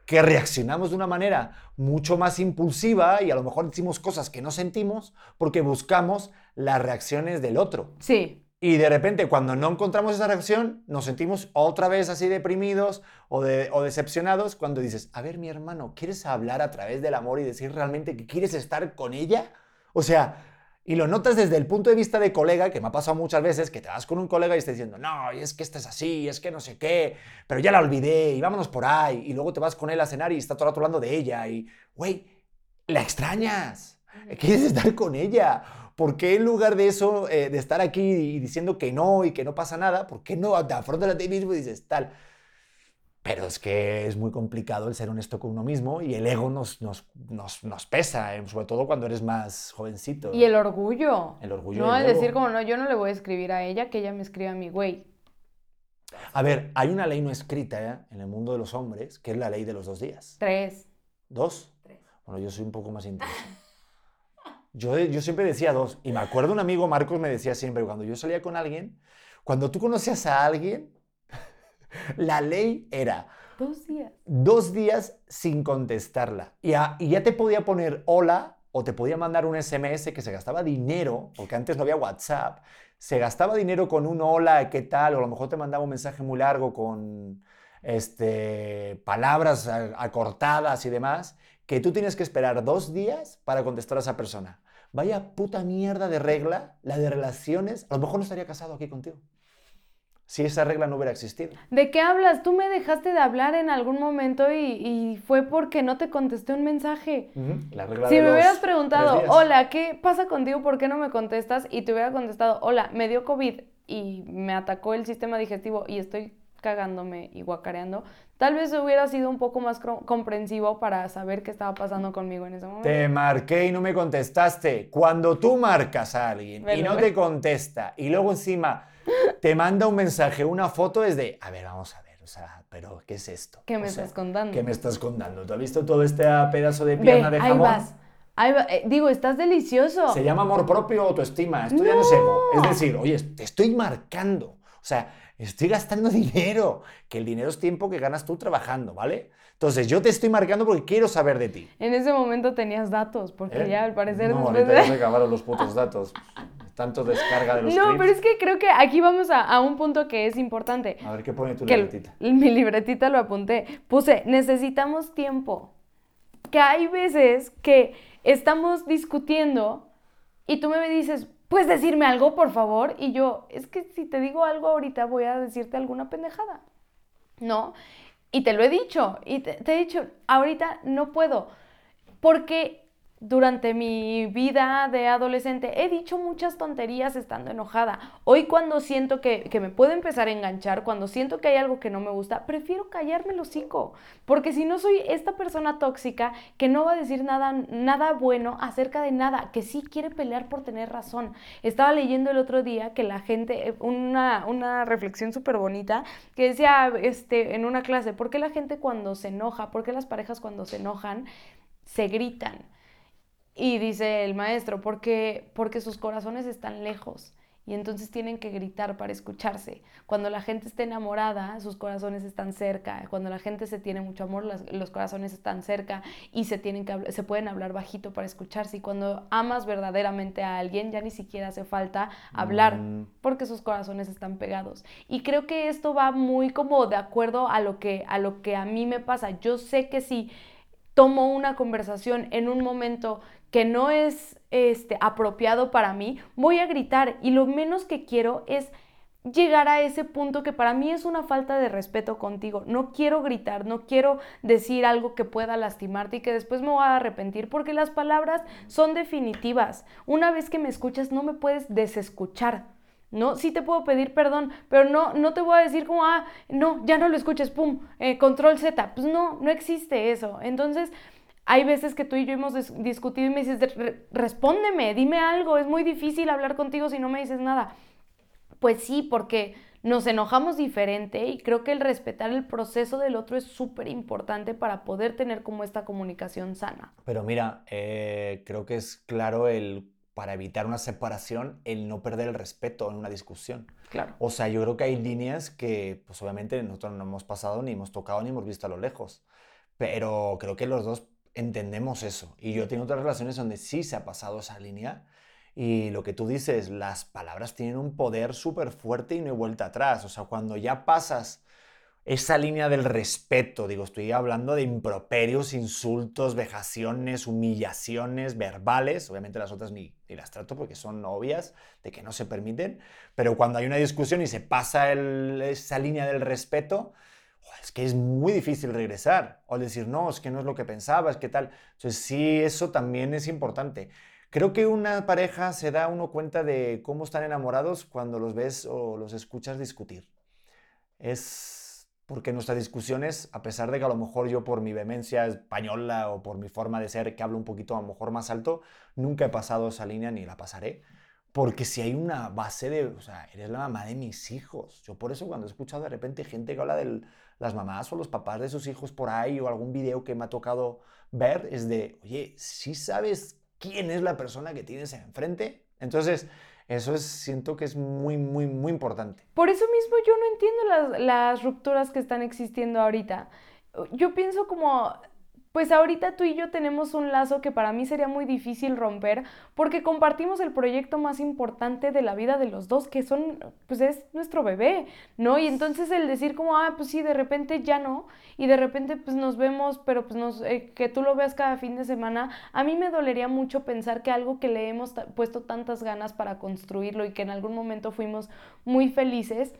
que reaccionamos de una manera mucho más impulsiva y a lo mejor decimos cosas que no sentimos porque buscamos las reacciones del otro. Sí. Y de repente, cuando no encontramos esa reacción, nos sentimos otra vez así deprimidos o, de- o decepcionados cuando dices, a ver, mi hermano, ¿quieres hablar a través del amor y decir realmente que quieres estar con ella? O sea, y lo notas desde el punto de vista de colega, que me ha pasado muchas veces, que te vas con un colega y estás diciendo, no, y es que esta es así, es que no sé qué, pero ya la olvidé y vámonos por ahí. Y luego te vas con él a cenar y está todo el rato hablando de ella y, güey, la extrañas. ¿Quieres estar con ella? ¿Por qué en lugar de eso, eh, de estar aquí y diciendo que no y que no pasa nada, por qué no te afrontas a ti mismo y dices tal? Pero es que es muy complicado el ser honesto con uno mismo y el ego nos, nos, nos, nos pesa, eh, sobre todo cuando eres más jovencito. Y el orgullo. El orgullo No, ego. decir como, no, yo no le voy a escribir a ella, que ella me escriba a mí, güey. A ver, hay una ley no escrita eh, en el mundo de los hombres, que es la ley de los dos días. Tres. ¿Dos? Tres. Bueno, yo soy un poco más intenso. Yo, yo siempre decía dos. Y me acuerdo un amigo, Marcos, me decía siempre, cuando yo salía con alguien, cuando tú conocías a alguien, la ley era Dos días. dos días sin contestarla. Y, a- y ya te podía poner hola o te podía mandar un SMS que se gastaba dinero, porque antes no había WhatsApp. Se gastaba dinero con un hola, ¿qué tal? O a lo mejor te mandaba un mensaje muy largo con este, palabras acortadas y demás, que tú tienes que esperar dos días para contestar a esa persona. Vaya puta mierda de regla, la de relaciones. A lo mejor no estaría casado aquí contigo. Si esa regla no hubiera existido. ¿De qué hablas? Tú me dejaste de hablar en algún momento y, y fue porque no te contesté un mensaje. La regla Si de me los hubieras preguntado, hola, ¿qué pasa contigo? ¿Por qué no me contestas? Y te hubiera contestado, hola, me dio COVID y me atacó el sistema digestivo y estoy cagándome y guacareando, tal vez hubiera sido un poco más comprensivo para saber qué estaba pasando conmigo en ese momento. Te marqué y no me contestaste. Cuando tú marcas a alguien y Vale, no te contesta y luego encima te manda un mensaje, una foto, es de, a ver, vamos a ver, o sea, pero ¿qué es esto? ¿Qué me O sea, estás contando? ¿Qué me estás contando? ¿Tú has visto todo este pedazo de Ve, pierna de ahí jamón? vas. Ahí va- eh, digo, estás delicioso. Se llama amor propio o autoestima. Esto ya no es ego. Es decir, oye, te estoy marcando. O sea, estoy gastando dinero. Que el dinero es tiempo que ganas tú trabajando, ¿vale? Entonces, yo te estoy marcando porque quiero saber de ti. En ese momento tenías datos, porque ¿Eh? ya al parecer No, después ahorita de- ya se acabaron los putos datos. tanto descarga de los No, pero es que creo que aquí vamos a, un punto que es importante. A ver, ¿qué pone tu libretita? mi libretita lo apunté. Puse, necesitamos tiempo. Que hay veces que estamos discutiendo y tú me dices, ¿puedes decirme algo, por favor? Y yo, es que si te digo algo ahorita voy a decirte alguna pendejada. ¿No? Y te lo he dicho, y te, he dicho, ahorita no puedo, porque durante mi vida de adolescente he dicho muchas tonterías estando enojada. Hoy cuando siento que, me puedo empezar a enganchar, cuando siento que hay algo que no me gusta, prefiero callarme el hocico. Porque si no soy esta persona tóxica que no va a decir nada, nada bueno acerca de nada, que sí quiere pelear por tener razón. Estaba leyendo el otro día que la gente, eh, una, una reflexión súper bonita, que decía este, en una clase, ¿por qué la gente cuando se enoja, por qué las parejas cuando se enojan se gritan? Y dice el maestro, porque, porque sus corazones están lejos y entonces tienen que gritar para escucharse. Cuando la gente está enamorada, sus corazones están cerca. Cuando la gente se tiene mucho amor, los corazones están cerca y se, tienen que, se pueden hablar bajito para escucharse. Y cuando amas verdaderamente a alguien, ya ni siquiera hace falta hablar mm. porque sus corazones están pegados. Y creo que esto va muy como de acuerdo a lo que a, lo que a mí me pasa. Yo sé que si tomo una conversación en un momento que no es este, apropiado para mí, voy a gritar y lo menos que quiero es llegar a ese punto que para mí es una falta de respeto contigo. No quiero gritar, no quiero decir algo que pueda lastimarte y que después me voy a arrepentir porque las palabras son definitivas. Una vez que me escuchas no me puedes desescuchar. ¿no? Sí te puedo pedir perdón, pero no, no te voy a decir como, ah, no, ya no lo escuches, pum, eh, control Z. Pues no, no existe eso. Entonces, hay veces que tú y yo hemos discutido y me dices, respóndeme, dime algo, es muy difícil hablar contigo si no me dices nada. Pues sí, porque nos enojamos diferente y creo que el respetar el proceso del otro es súper importante para poder tener como esta comunicación sana. Pero mira, eh, creo que es claro el para evitar una separación, el no perder el respeto en una discusión. Claro. O sea, yo creo que hay líneas que, pues obviamente nosotros no hemos pasado, ni hemos tocado, ni hemos visto a lo lejos. Pero creo que los dos entendemos eso. Y yo tengo otras relaciones donde sí se ha pasado esa línea. Y lo que tú dices, las palabras tienen un poder súper fuerte y no hay vuelta atrás. O sea, cuando ya pasas esa línea del respeto, digo, estoy hablando de improperios, insultos, vejaciones, humillaciones verbales, obviamente las otras ni, las trato porque son obvias, de que no se permiten, pero cuando hay una discusión y se pasa esa línea del respeto, es que es muy difícil regresar o decir, no, es que no es lo que pensabas, ¿qué tal? Entonces sí, eso también es importante. Creo que una pareja se da uno cuenta de cómo están enamorados cuando los ves o los escuchas discutir. Es porque nuestras discusiones, a pesar de que a lo mejor yo por mi vehemencia española o por mi forma de ser, que hablo un poquito a lo mejor más alto, nunca he pasado esa línea ni la pasaré. Porque si hay una base de, o sea, eres la mamá de mis hijos. Yo por eso cuando he escuchado de repente gente que habla del, las mamás o los papás de sus hijos por ahí o algún video que me ha tocado ver es de, oye, si sabes quién es la persona que tienes enfrente? Entonces, eso es, siento que es muy, muy, muy importante. Por eso mismo yo no entiendo las, las rupturas que están existiendo ahorita. Yo pienso como pues ahorita tú y yo tenemos un lazo que para mí sería muy difícil romper porque compartimos el proyecto más importante de la vida de los dos, que son, pues es nuestro bebé, ¿no? Y entonces el decir como, ah, pues sí, de repente ya no, y de repente pues nos vemos, pero pues nos, eh, que tú lo veas cada fin de semana, a mí me dolería mucho pensar que algo que le hemos puesto tantas ganas para construirlo y que en algún momento fuimos muy felices,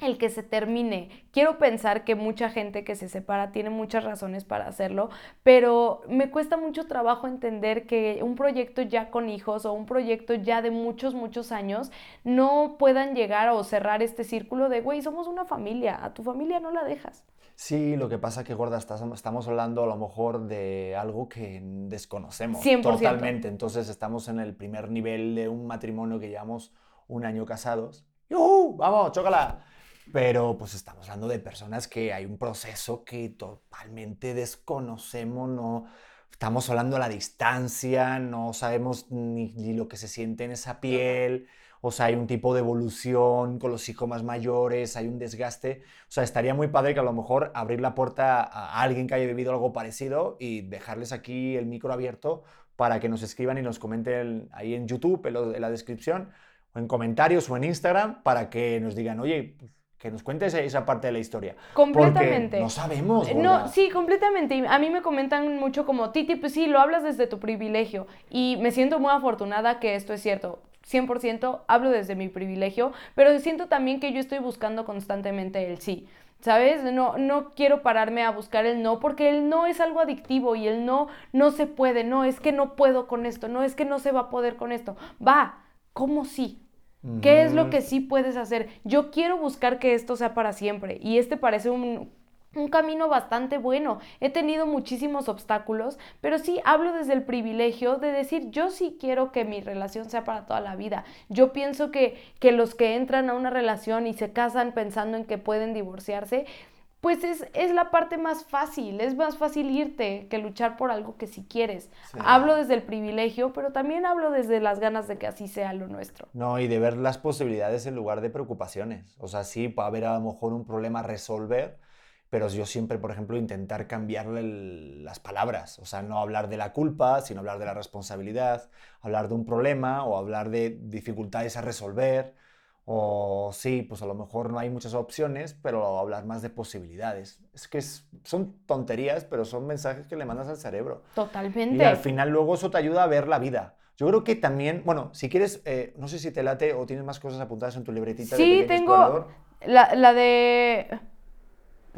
el que se termine. Quiero pensar que mucha gente que se separa tiene muchas razones para hacerlo, pero me cuesta mucho trabajo entender que un proyecto ya con hijos o un proyecto ya de muchos, muchos años no puedan llegar o cerrar este círculo de, güey, somos una familia, a tu familia no la dejas. Sí, lo que pasa es que, Gorda, estamos hablando a lo mejor de algo que desconocemos 100%. totalmente. Entonces estamos en el primer nivel de un matrimonio que llevamos un año casados. ¡Yuhu! ¡Vamos, chócala! Pero pues estamos hablando de personas que hay un proceso que totalmente desconocemos, no estamos hablando a la distancia, no sabemos ni, lo que se siente en esa piel. o sea, hay un tipo de evolución con los hijos más mayores, hay un desgaste. O sea, estaría muy padre que a lo mejor abrir la puerta a alguien que haya vivido algo parecido y dejarles aquí el micro abierto para que nos escriban y nos comenten ahí en YouTube, en, la descripción, o en comentarios o en Instagram, para que nos digan, oye, que nos cuentes esa parte de la historia. Completamente. no sabemos. No, sí, completamente. A mí me comentan mucho como, Titi, pues sí, lo hablas desde tu privilegio. Y me siento muy afortunada que esto es cierto. 100% hablo desde mi privilegio, pero siento también que yo estoy buscando constantemente el sí. ¿Sabes? No, no quiero pararme a buscar el no porque el no es algo adictivo y el no no se puede, no es que no puedo con esto, no es que no se va a poder con esto. Va, ¿cómo sí? ¿Qué es lo que sí puedes hacer? Yo quiero buscar que esto sea para siempre y este parece un, un camino bastante bueno. He tenido muchísimos obstáculos, pero sí hablo desde el privilegio de decir, yo sí quiero que mi relación sea para toda la vida. Yo pienso que, que los que entran a una relación y se casan pensando en que pueden divorciarse, pues es, es, la parte más fácil, es más fácil irte que luchar por algo que si quieres. Hablo desde el privilegio, pero también hablo desde las ganas de que así sea lo nuestro. No, y de ver las posibilidades en lugar de preocupaciones. O sea, sí, puede haber a lo mejor un problema a resolver, pero yo siempre, por ejemplo, intentar cambiarle las palabras, o sea, no hablar de la culpa, sino hablar de la responsabilidad, hablar de un problema o hablar de dificultades a resolver, o sí, pues a lo mejor no hay muchas opciones, pero hablar más de posibilidades. Es que son tonterías, pero son mensajes que le mandas al cerebro. Totalmente. Y al final luego eso te ayuda a ver la vida. Yo creo que también, bueno, si quieres, eh, no sé si te late o tienes más cosas apuntadas en tu libretita. Sí, tengo la, la de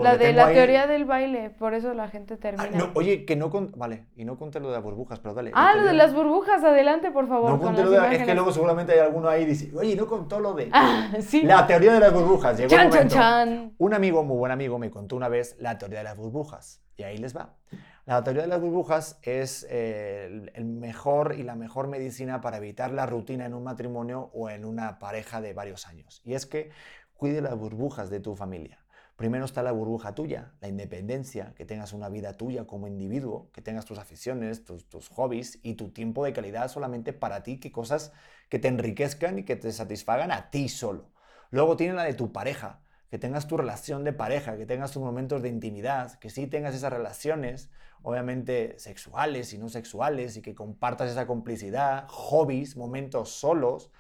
la de la teoría del baile, por eso la gente termina. no, oye, que no con... Vale, y no conté lo de las burbujas, pero dale. Ah, lo de las burbujas, adelante, por favor. No conté lo de... Es que luego seguramente hay alguno ahí dice, oye, no contó lo de... Ah, sí. La teoría de las burbujas. Llegó chan, chan, chan. Un amigo, muy buen amigo, me contó una vez la teoría de las burbujas. Y ahí les va. La teoría de las burbujas es eh, el mejor y la mejor medicina para evitar la rutina en un matrimonio o en una pareja de varios años. Y es que cuide las burbujas de tu familia. Primero está la burbuja tuya, la independencia, que tengas una vida tuya como individuo, que tengas tus aficiones, tus, hobbies y tu tiempo de calidad solamente para ti, que cosas que te enriquezcan y que te satisfagan a ti solo. Luego tiene la de tu pareja, que tengas tu relación de pareja, que tengas tus momentos de intimidad, que sí tengas esas relaciones, obviamente sexuales y no sexuales, y que compartas esa complicidad, hobbies, momentos solos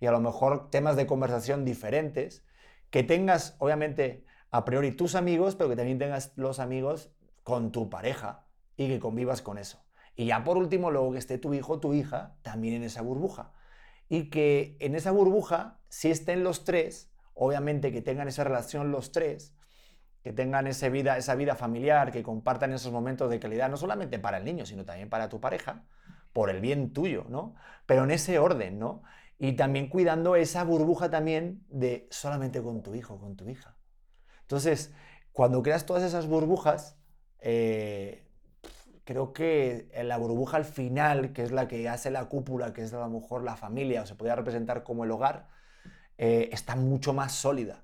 y a lo mejor temas de conversación diferentes, que tengas obviamente a priori tus amigos, pero que también tengas los amigos con tu pareja y que convivas con eso. Y ya por último, luego que esté tu hijo tu hija también en esa burbuja. Y que en esa burbuja, si estén los tres, obviamente que tengan esa relación los tres, que tengan esa vida, esa vida familiar, que compartan esos momentos de calidad, no solamente para el niño, sino también para tu pareja, por el bien tuyo, ¿no? Pero en ese orden, ¿no? Y también cuidando esa burbuja también de solamente con tu hijo, con tu hija. Entonces, cuando creas todas esas burbujas, eh, creo que la burbuja al final, que es la que hace la cúpula, que es a lo mejor la familia, o se podría representar como el hogar, eh, está mucho más sólida.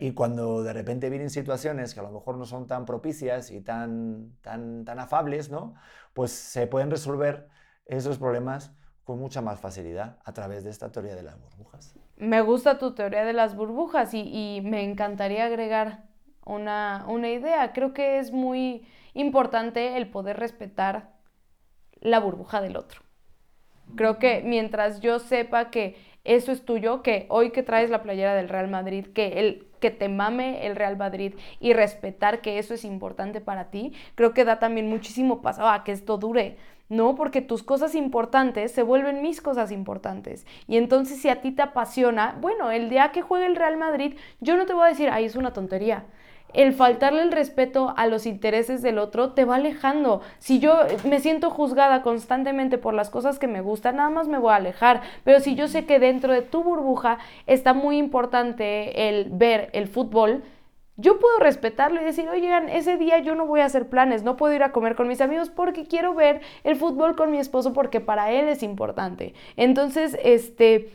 Y cuando de repente vienen situaciones que a lo mejor no son tan propicias y tan, tan, tan afables, ¿no? Pues se pueden resolver esos problemas con mucha más facilidad a través de esta teoría de las burbujas me gusta tu teoría de las burbujas y, me encantaría agregar una, una, idea. Creo que es muy importante el poder respetar la burbuja del otro. Creo que mientras yo sepa que eso es tuyo, que hoy que traes la playera del Real Madrid, que el que te mame el Real Madrid y respetar que eso es importante para ti, creo que da también muchísimo paso a que esto dure. No, porque tus cosas importantes se vuelven mis cosas importantes. Y entonces si a ti te apasiona, bueno, el día que juegue el Real Madrid, yo no te voy a decir, ay, es una tontería. El faltarle el respeto a los intereses del otro te va alejando. Si yo me siento juzgada constantemente por las cosas que me gustan, nada más me voy a alejar. Pero si yo sé que dentro de tu burbuja está muy importante el ver el fútbol, yo puedo respetarlo y decir, oigan, ese día yo no voy a hacer planes, no puedo ir a comer con mis amigos porque quiero ver el fútbol con mi esposo porque para él es importante. Entonces, este,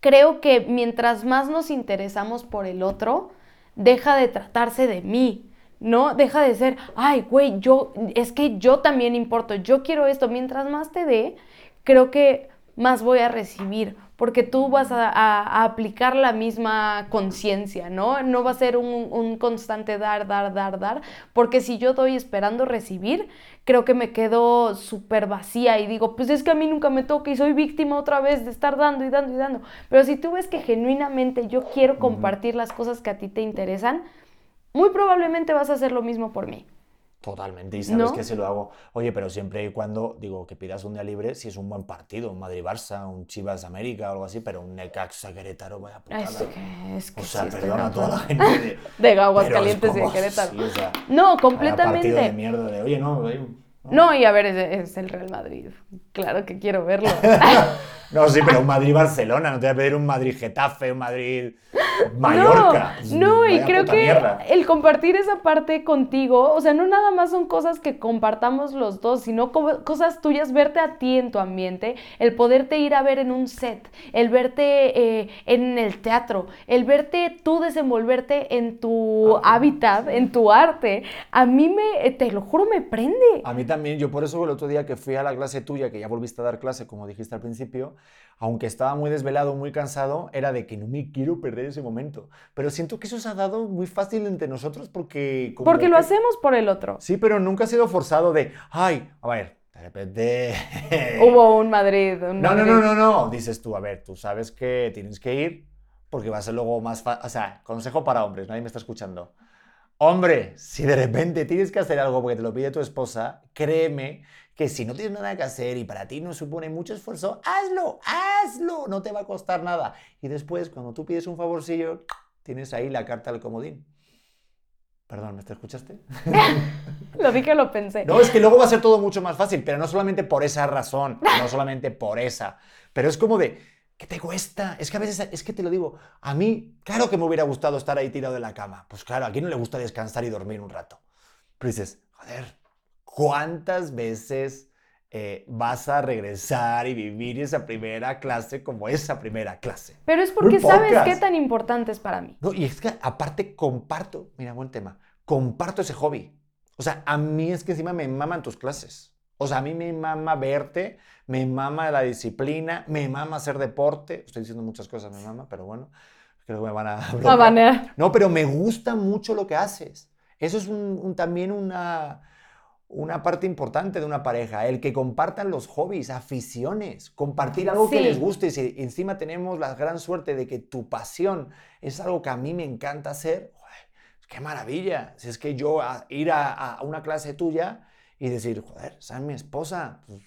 creo que mientras más nos interesamos por el otro, deja de tratarse de mí, ¿no? Deja de ser, ay, güey, yo, es que yo también importo, yo quiero esto. Mientras más te dé, creo que más voy a recibir porque tú vas a, aplicar la misma conciencia, ¿no? No va a ser un, un constante dar, dar, dar, dar, porque si yo doy esperando recibir, creo que me quedo súper vacía y digo, pues es que a mí nunca me toca y soy víctima otra vez de estar dando y dando y dando. Pero si tú ves que genuinamente yo quiero compartir las cosas que a ti te interesan, muy probablemente vas a hacer lo mismo por mí. Totalmente, y sabes ¿No? que si lo hago, oye, pero siempre y cuando, digo, que pidas un día libre, si es un buen partido, un Madrid-Barça, un Chivas América o algo así, pero un Necaxa Querétaro, vaya putada. Es que, es que O sea, sí, perdona a toda la gente de... De Aguas pero es Calientes y de Querétaro. sí, o sea, No, vaya partido de completamente. mierda de, oye, no, oye, No, y a ver, es, es el Real Madrid. Claro que quiero verlo. No, sí, pero un Madrid-Barcelona, no te voy a pedir un Madrid-Getafe, un Madrid-Mallorca. No, no, y creo que mierda. el compartir esa parte contigo, o sea, no nada más son cosas que compartamos los dos, sino co- cosas tuyas, verte a ti en tu ambiente, el poderte ir a ver en un set, el verte eh, en el teatro, el verte tú desenvolverte en tu Ah, hábitat, en tu arte, a mí me, te lo juro, me prende. A mí también, yo por eso el otro día que fui a la clase tuya, que ya volviste a dar clase, como dijiste al principio, aunque estaba muy desvelado, muy cansado, era de que no me quiero perder ese momento. Pero siento que eso se ha dado muy fácil entre nosotros porque... como Porque lo que- hacemos por el otro. Sí, pero nunca ha sido forzado de, ay, a ver, de repente... Hubo un Madrid. un No, no, Madrid. no, no, no. Dices tú, a ver, tú sabes que tienes que ir porque va a ser luego más fácil. O sea, consejo para hombres, nadie me está escuchando. Hombre, si de repente tienes que hacer algo porque te lo pide tu esposa, créeme que si no tienes nada que hacer y para ti no supone mucho esfuerzo, hazlo, hazlo, no te va a costar nada. Y después, cuando tú pides un favorcillo, tienes ahí la carta del comodín. Perdón, ¿me te escuchaste? Lo dije, lo pensé. No, es que luego va a ser todo mucho más fácil, pero no solamente por esa razón, no solamente por esa, pero es como de, ¿qué te cuesta? Es que a veces, es que te lo digo, a mí, claro que me hubiera gustado estar ahí tirado de la cama, pues claro, a quién no le gusta descansar y dormir un rato, pero dices, joder, ¿cuántas veces eh, vas a regresar y vivir esa primera clase como esa primera clase? Pero es porque sabes qué tan importante es para mí. No, y es que aparte comparto, mira, buen tema, comparto ese hobby. O sea, a mí es que encima me maman tus clases. O sea, a mí me mama verte, me mama la disciplina, me mama hacer deporte. Estoy diciendo muchas cosas, me mama, pero bueno, creo que me van a... A bloquear. banear. No, pero me gusta mucho lo que haces. Eso es un- un- también una, una parte importante de una pareja, el que compartan los hobbies, aficiones, compartir algo que Sí. les guste. Y si encima tenemos la gran suerte de que tu pasión es algo que a mí me encanta hacer, qué maravilla. Si es que yo a- ir a, a una clase tuya y decir, joder, es mi esposa. pues,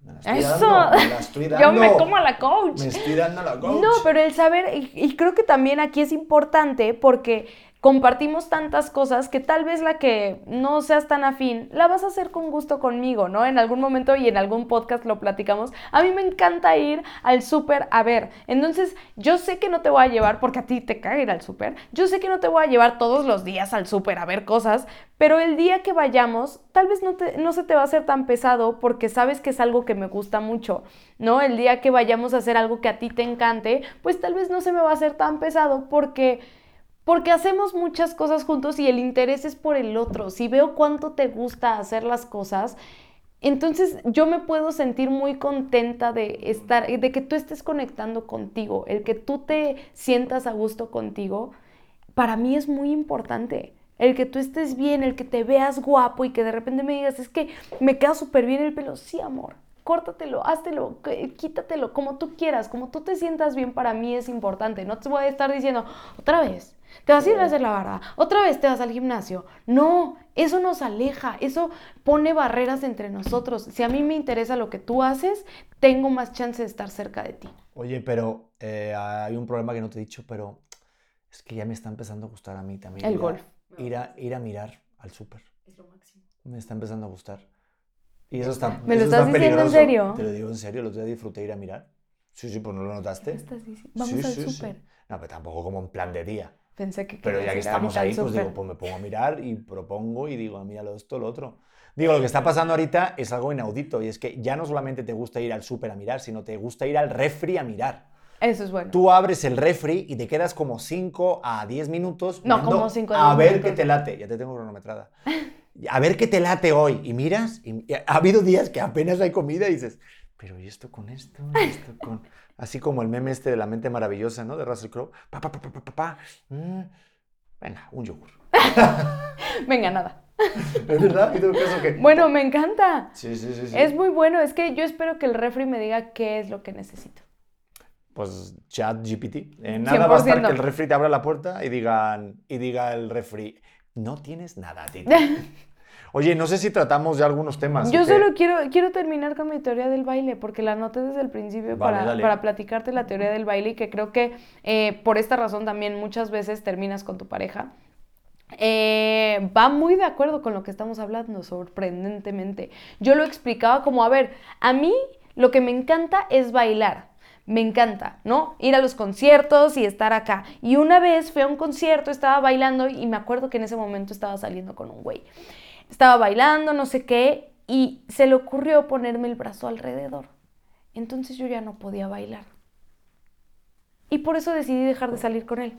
me la estoy Eso. dando, me la estoy Yo me como a la coach. Me estoy dando la coach. No, pero el saber, y, y creo que también aquí es importante porque compartimos tantas cosas que tal vez la que no seas tan afín, la vas a hacer con gusto conmigo, ¿no? En algún momento y en algún podcast lo platicamos. A mí me encanta ir al súper a ver. Entonces, yo sé que no te voy a llevar, porque a ti te caga ir al súper, yo sé que no te voy a llevar todos los días al súper a ver cosas, pero el día que vayamos, tal vez no, no se te va a hacer tan pesado porque sabes que es algo que me gusta mucho, ¿no? El día que vayamos a hacer algo que a ti te encante, pues tal vez no se me va a hacer tan pesado porque porque hacemos muchas cosas juntos y el interés es por el otro. Si veo cuánto te gusta hacer las cosas, entonces yo me puedo sentir muy contenta de estar, de que tú estés conectando contigo, el que tú te sientas a gusto contigo, para mí es muy importante. El que tú estés bien, el que te veas guapo y que de repente me digas, es que me queda súper bien el pelo. Sí, amor, córtatelo, háztelo, qu- quítatelo, como tú quieras, como tú te sientas bien, para mí es importante. No te voy a estar diciendo, otra vez, te vas a ir a hacer la barba, otra vez te vas al gimnasio. No, eso nos aleja, eso pone barreras entre nosotros. Si a mí me interesa lo que tú haces, tengo más chance de estar cerca de ti. Oye, pero eh, hay un problema que no te he dicho, pero es que ya me está empezando a gustar a mí también. El ir a- golf. Ir a, ir a mirar al súper. Es lo máximo. Me está empezando a gustar. Y eso está. ¿Me lo estás está diciendo en serio? Te lo digo en serio, otro día disfruté ir a mirar. Sí, sí, pues no lo notaste. ¿Qué estás diciendo? Vamos Sí, al sí, sí. súper. No, pero tampoco como en plan de día. Pensé que Pero ya que a estamos ahí, pues digo, pues me pongo a mirar y propongo y digo, "Ah, míralo esto, lo otro. Digo, lo que está pasando ahorita es algo inaudito y es que ya no solamente te gusta ir al súper a mirar, sino te gusta ir al refri a mirar. Eso es bueno. Tú abres el refri y te quedas como 5 a 10 minutos No, como cinco a a 10 ver minutos. qué te late. Ya te tengo cronometrada. A ver qué te late hoy. Y miras, y y ha habido días que apenas hay comida y dices, pero ¿y esto con esto? ¿Y esto con...? Así como el meme este de la mente maravillosa, ¿no? De Russell Crowe. Pa, pa, pa, pa, pa, pa. Mm. Venga, un yogur. Venga, nada. ¿Es verdad? Bueno, me encanta. Sí, sí, sí. sí. Es muy bueno. Es que yo espero que el refri me diga qué es lo que necesito. Pues chat GPT. Eh, nada va a estar 100%. que el refri te abra la puerta y, digan, y diga el refri, no tienes nada, Titi. Oye, no sé si tratamos ya algunos temas. Yo solo quiero, quiero terminar con mi teoría del baile, porque la anoté desde el principio Vale, para, para platicarte la teoría del baile y que creo que eh, por esta razón también muchas veces terminas con tu pareja. Eh, va muy de acuerdo con lo que estamos hablando, sorprendentemente. Yo lo explicaba como, a ver, a mí lo que me encanta es bailar. Me encanta, ¿no? Ir a los conciertos y estar acá. Y una vez fui a un concierto, estaba bailando y me acuerdo que en ese momento estaba saliendo con un güey. Estaba bailando, no sé qué, y se le ocurrió ponerme el brazo alrededor. Entonces yo ya no podía bailar. Y por eso decidí dejar de salir con él.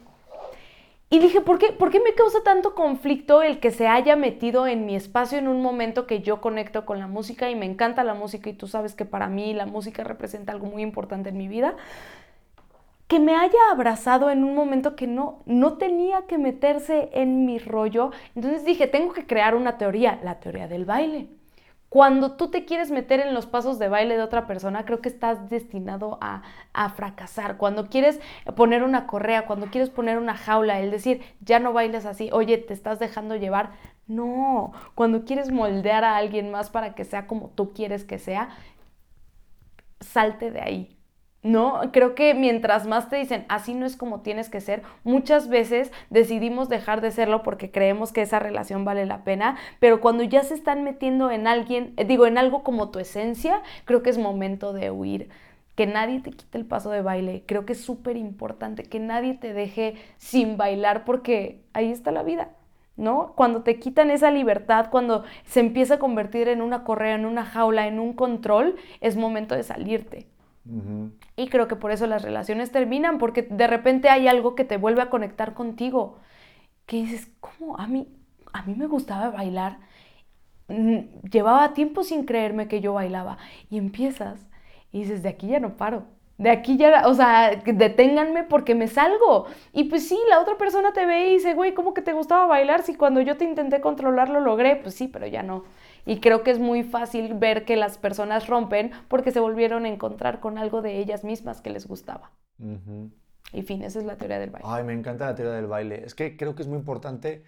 Y dije, ¿por qué, ¿por qué me causa tanto conflicto el que se haya metido en mi espacio en un momento que yo conecto con la música y me encanta la música y tú sabes que para mí la música representa algo muy importante en mi vida? Que me haya abrazado en un momento que no, no tenía que meterse en mi rollo. Entonces dije, tengo que crear una teoría, la teoría del baile. Cuando tú te quieres meter en los pasos de baile de otra persona, creo que estás destinado a, a, fracasar. Cuando quieres poner una correa, cuando quieres poner una jaula, el decir, ya no bailes así, oye, te estás dejando llevar. No, cuando quieres moldear a alguien más para que sea como tú quieres que sea, salte de ahí. No, creo que mientras más te dicen así no es como tienes que ser, muchas veces decidimos dejar de serlo porque creemos que esa relación vale la pena, pero cuando ya se están metiendo en alguien, eh, digo, en algo como tu esencia, creo que es momento de huir. Que nadie te quite el paso de baile, creo que es súper importante, que nadie te deje sin bailar porque ahí está la vida. ¿no? Cuando te quitan esa libertad, cuando se empieza a convertir en una correa, en una jaula, en un control, es momento de salirte. Uh. Y creo que por eso las relaciones terminan, porque de repente hay algo que te vuelve a conectar contigo. Que dices, ¿cómo? A mí, a mí me gustaba bailar. Mm, Llevaba tiempo sin creerme que yo bailaba. Y empiezas y dices, de aquí ya no paro. De aquí ya, o sea, deténganme porque me salgo. Y pues sí, la otra persona te ve y dice, güey, ¿cómo que te gustaba bailar? Si cuando yo te intenté controlar lo logré, pues sí, pero ya no. Y creo que es muy fácil ver que las personas rompen porque se volvieron a encontrar con algo de ellas mismas que les gustaba. Uh -huh. Y fin, esa es la teoría del baile. Ay, me encanta la teoría del baile. Es que creo que es muy importante,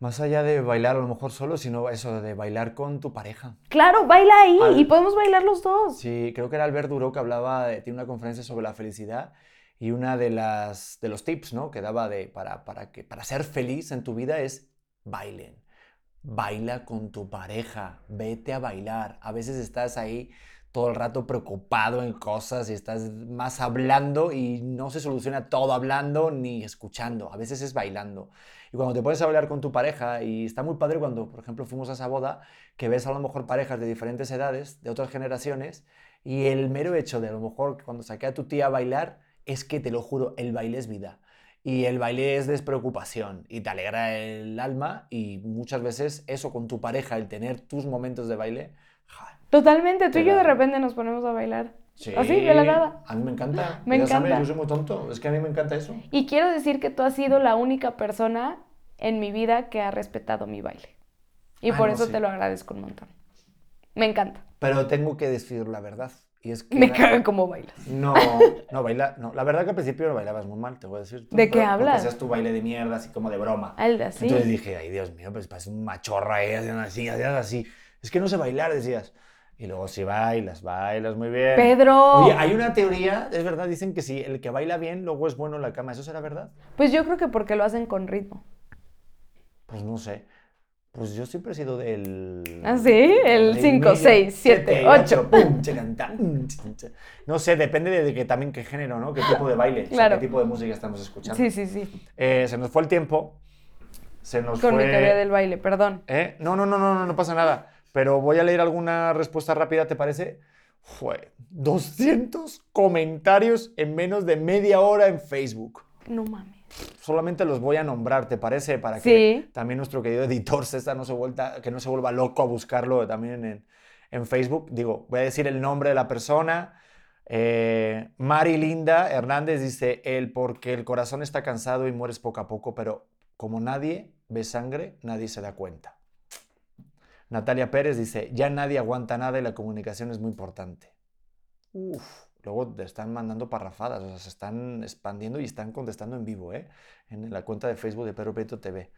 más allá de bailar a lo mejor solo, sino eso, de bailar con tu pareja. Claro, baila ahí Al... y podemos bailar los dos. Sí, creo que era Albert Duro que hablaba, de, tiene una conferencia sobre la felicidad y una de las de los tips, ¿no? Que daba de para, para que para ser feliz en tu vida es bailen. Baila con tu pareja, vete a bailar. A veces estás ahí todo el rato preocupado en cosas y estás más hablando y no se soluciona todo hablando ni escuchando. A veces es bailando. Y cuando te pones a bailar con tu pareja, y está muy padre cuando, por ejemplo, fuimos a esa boda, que ves a lo mejor parejas de diferentes edades, de otras generaciones, y el mero hecho de a lo mejor cuando saqué a tu tía a bailar, es que te lo juro, el baile es vida. Y el baile es despreocupación y te alegra el alma y muchas veces eso con tu pareja, el tener tus momentos de baile. Ja, Totalmente, tú y yo de repente nos ponemos a bailar. Sí, Así, de la nada. A mí me encanta. Me ya encanta. Sabes, yo soy muy tonto, es que a mí me encanta eso. Y quiero decir que tú has sido la única persona en mi vida que ha respetado mi baile. Y Ah, por no, eso sí. te lo agradezco un montón. Me encanta. Pero tengo que decir la verdad. Y es que Me la- caga cómo bailas. No, no, baila, no. La verdad que al principio bailabas muy mal, te voy a decir. ¿De qué hablas? hacías tu baile de mierda, así como de broma. Al de así. Entonces dije, ay, Dios mío, pues parece un machorra, eh, haciendo así, haciendo así. Es que no sé bailar, decías. Y luego si bailas, bailas muy bien. Pedro. Oye, hay una teoría, es verdad, dicen que si el que baila bien, luego es bueno en la cama. ¿Eso será verdad? Pues yo creo que porque lo hacen con ritmo. Pues no sé. Pues yo siempre he sido del... ¿Ah, sí? El del cinco, medio, seis, siete, ocho. pum, chacantá, mm, ch, ch. No sé, depende de, que también qué género, ¿no? Qué tipo de baile, o sea, Claro. qué tipo de música estamos escuchando. Sí, sí, sí. Eh, se nos fue el tiempo. Se nos Con fue... mi teoría del baile, perdón. ¿Eh? No, no, no, no, no, no pasa nada. Pero voy a leer alguna respuesta rápida, ¿te parece? Fue 200 comentarios en menos de media hora en Facebook. No mames. Solamente los voy a nombrar, ¿te parece? Para que Sí. también nuestro querido editor César no se vuelta, que no se vuelva loco a buscarlo también en, en Facebook. Digo, voy a decir el nombre de la persona. Eh, Mari Linda Hernández dice, el porque el corazón está cansado y mueres poco a poco, pero como nadie ve sangre, nadie se da cuenta. Natalia Pérez dice, ya nadie aguanta nada y la comunicación es muy importante. Uf, luego te están mandando parrafadas, o sea, se están expandiendo y están contestando en vivo, ¿eh? En la cuenta de Facebook de Pedro Prieto TV.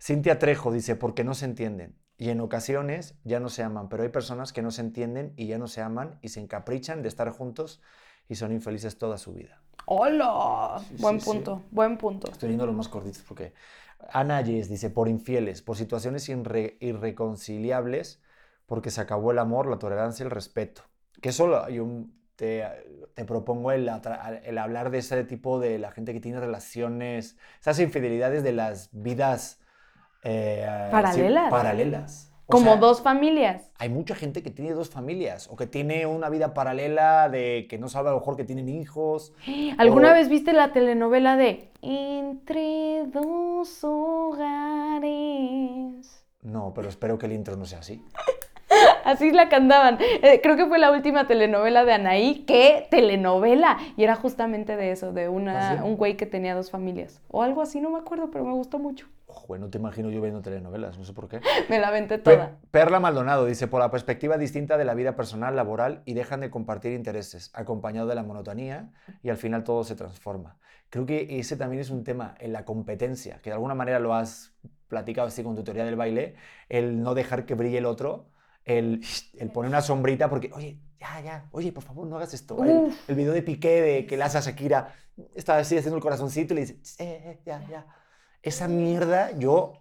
Cintia Trejo dice, porque no se entienden. Y en ocasiones ya no se aman, pero hay personas que no se entienden y ya no se aman y se encaprichan de estar juntos y son infelices toda su vida. ¡Hola! buen punto, buen punto. Estoy viendo los más cortitos porque Ana Yes dice, por infieles, por situaciones irreconciliables, porque se acabó el amor, la tolerancia y el respeto. Que eso yo te, te propongo el, el, hablar de ese tipo de la gente que tiene relaciones, esas infidelidades de las vidas eh, paralelas. paralelas. Como dos familias. Hay mucha gente que tiene dos familias o que tiene una vida paralela de que no sabe a lo mejor que tienen hijos. ¿Alguna vez viste la telenovela de Entre dos hogares? No, pero espero que el intro no sea así. Así la cantaban. Eh, creo que fue la última telenovela de Anaí. ¿Qué telenovela? Y era justamente de eso, de una, ¿Ah, un güey que tenía dos familias. O algo así, no me acuerdo, pero me gustó mucho. Bueno, te imagino yo viendo telenovelas, no sé por qué. Me la venté toda. Perla Maldonado dice, por la perspectiva distinta de la vida personal, laboral, y dejan de compartir intereses, acompañado de la monotonía, y al final todo se transforma. Creo que ese también es un tema en la competencia, que de alguna manera lo has platicado así con tu teoría del baile, el no dejar que brille el otro, el, el poner una sombrita porque, oye, ya, ya, oye, por favor, no hagas esto. El, el, video de Piqué de que le hace a Shakira, está así haciendo el corazoncito y le dice, eh, eh, ya, ya esa mierda yo,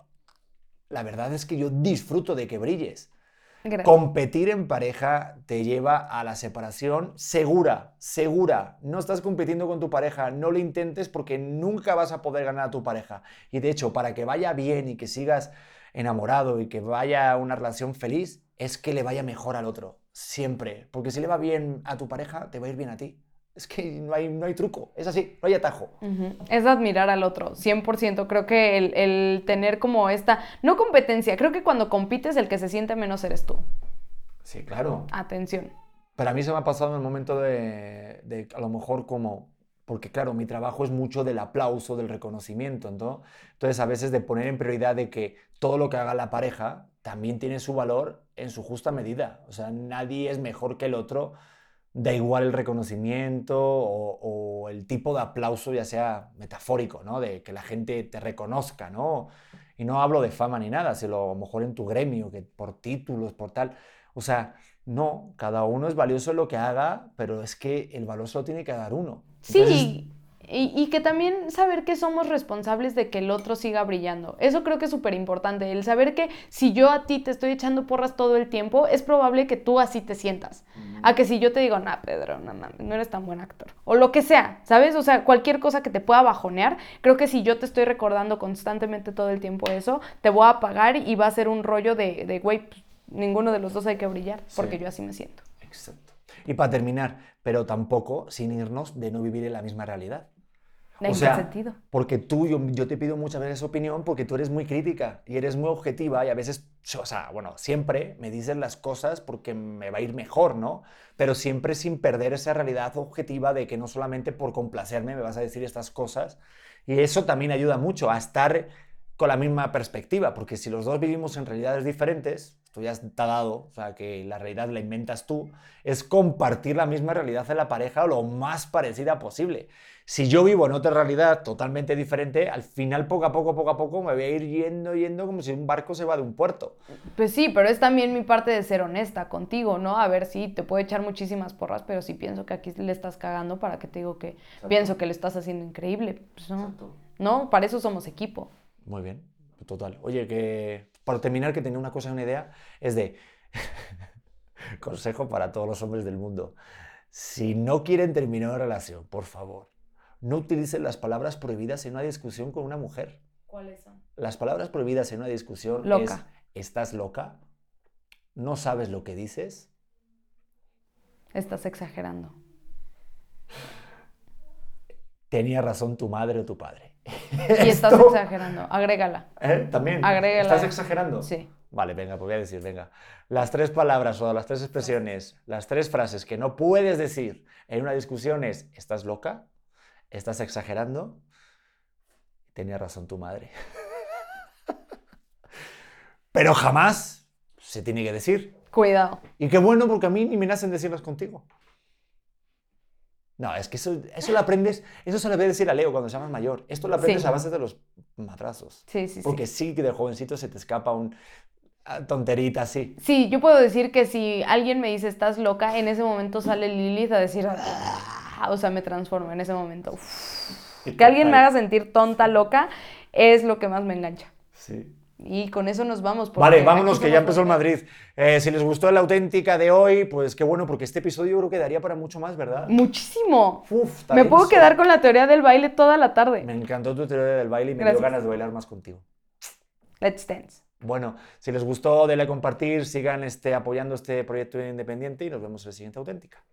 la verdad es que yo disfruto de que brilles. Competir en pareja te lleva a la separación segura, segura. No estás compitiendo con tu pareja, no lo intentes porque nunca vas a poder ganar a tu pareja. Y de hecho, para que vaya bien y que sigas enamorado y que vaya una relación feliz, es que le vaya mejor al otro, siempre. Porque si le va bien a tu pareja, te va a ir bien a ti es que no hay, no hay truco, es así, no hay atajo. Es admirar al otro, 100%. Creo que el, tener como esta, no competencia, creo que cuando compites el que se siente menos eres tú. Sí, claro. Atención. Pero a mí se me ha pasado en el momento de, de a lo mejor como, porque claro, mi trabajo es mucho del aplauso, del reconocimiento, ¿no? Entonces a veces de poner en prioridad de que todo lo que haga la pareja también tiene su valor en su justa medida. O sea, nadie es mejor que el otro da igual el reconocimiento o, el tipo de aplauso, ya sea metafórico, ¿no? De que la gente te reconozca, ¿no? Y no hablo de fama ni nada, sino a lo mejor en tu gremio, que por títulos, por tal. O sea, no, cada uno es valioso en lo que haga, pero es que el valor solo tiene que dar uno. Sí, y, que también saber que somos responsables de que el otro siga brillando. Eso creo que es súper importante. El saber que si yo a ti te estoy echando porras todo el tiempo, es probable que tú así te sientas. A que si yo te digo, nah, Pedro, no, no, no eres tan buen actor. O lo que sea, ¿sabes? O sea, cualquier cosa que te pueda bajonear, creo que si yo te estoy recordando constantemente todo el tiempo eso, te voy a apagar y va a ser un rollo de, de güey, pues, ninguno de los dos hay que brillar, porque yo así me siento. Exacto. Y para terminar, pero tampoco sin irnos de no vivir en la misma realidad. ¿En qué sentido? Porque tú, yo, yo, te pido muchas veces opinión porque tú eres muy crítica y eres muy objetiva y a veces, o sea, bueno, siempre me dices las cosas porque me va a ir mejor, ¿no? Pero siempre sin perder esa realidad objetiva de que no solamente por complacerme me vas a decir estas cosas. Y eso también ayuda mucho a estar con la misma perspectiva, porque si los dos vivimos en realidades diferentes, esto ya está dado, o sea, que la realidad la inventas tú, es compartir la misma realidad en la pareja o lo más parecida posible. Si yo vivo en otra realidad totalmente diferente, al final poco a poco, poco a poco me voy a ir yendo, yendo como si un barco se va de un puerto. Pues sí, pero es también mi parte de ser honesta contigo, ¿no? A ver, si te puedo echar muchísimas porras, pero si pienso que aquí le estás cagando, ¿para que te digo que pienso que le estás haciendo increíble? Pues no, no, para eso somos equipo. Muy bien, total. Oye, que para terminar, que tenía una cosa, una idea, es de consejo para todos los hombres del mundo. Si no quieren terminar una relación, por favor, no utilicen las palabras prohibidas en una discusión con una mujer. ¿Cuáles son? Las palabras prohibidas en una discusión loca. es estás loca, no sabes lo que dices. Estás exagerando. Tenía razón tu madre o tu padre. Y estás exagerando, agrégala. ¿Eh? También. Agrégala. ¿Estás exagerando? Sí. Vale, venga, pues voy a decir, venga. Las tres palabras o las tres expresiones, las tres frases que no puedes decir en una discusión es, ¿estás loca? ¿Estás exagerando? Tenía razón tu madre. Pero jamás se tiene que decir. Cuidado. Y qué bueno, porque a mí ni me nacen decirlas contigo. No, es que eso, eso lo aprendes, eso se lo voy a decir a Leo cuando seas mayor. Esto lo aprendes Sí. a base de los madrazos. Sí, sí, sí. Porque sí que de jovencito se te escapa un ah, tonterita así. Sí, yo puedo decir que si alguien me dice estás loca, en ese momento sale Lilith a decir, "Ah", o sea, me transformo en ese momento. Uf. Que alguien me haga sentir tonta, loca, es lo que más me engancha. Sí. Y con eso nos vamos. Vale, vámonos, que ya empezó el. Madrid. Eh, si les gustó la auténtica de hoy, pues qué bueno, porque este episodio yo creo que daría para mucho más, ¿verdad? Muchísimo. Uf, Me puedo quedar con la teoría del baile toda la tarde. Me encantó tu teoría del baile y me Gracias. dio ganas de bailar más contigo. Let's dance. Bueno, si les gustó, denle a compartir, sigan este, apoyando este proyecto independiente y nos vemos en la siguiente auténtica.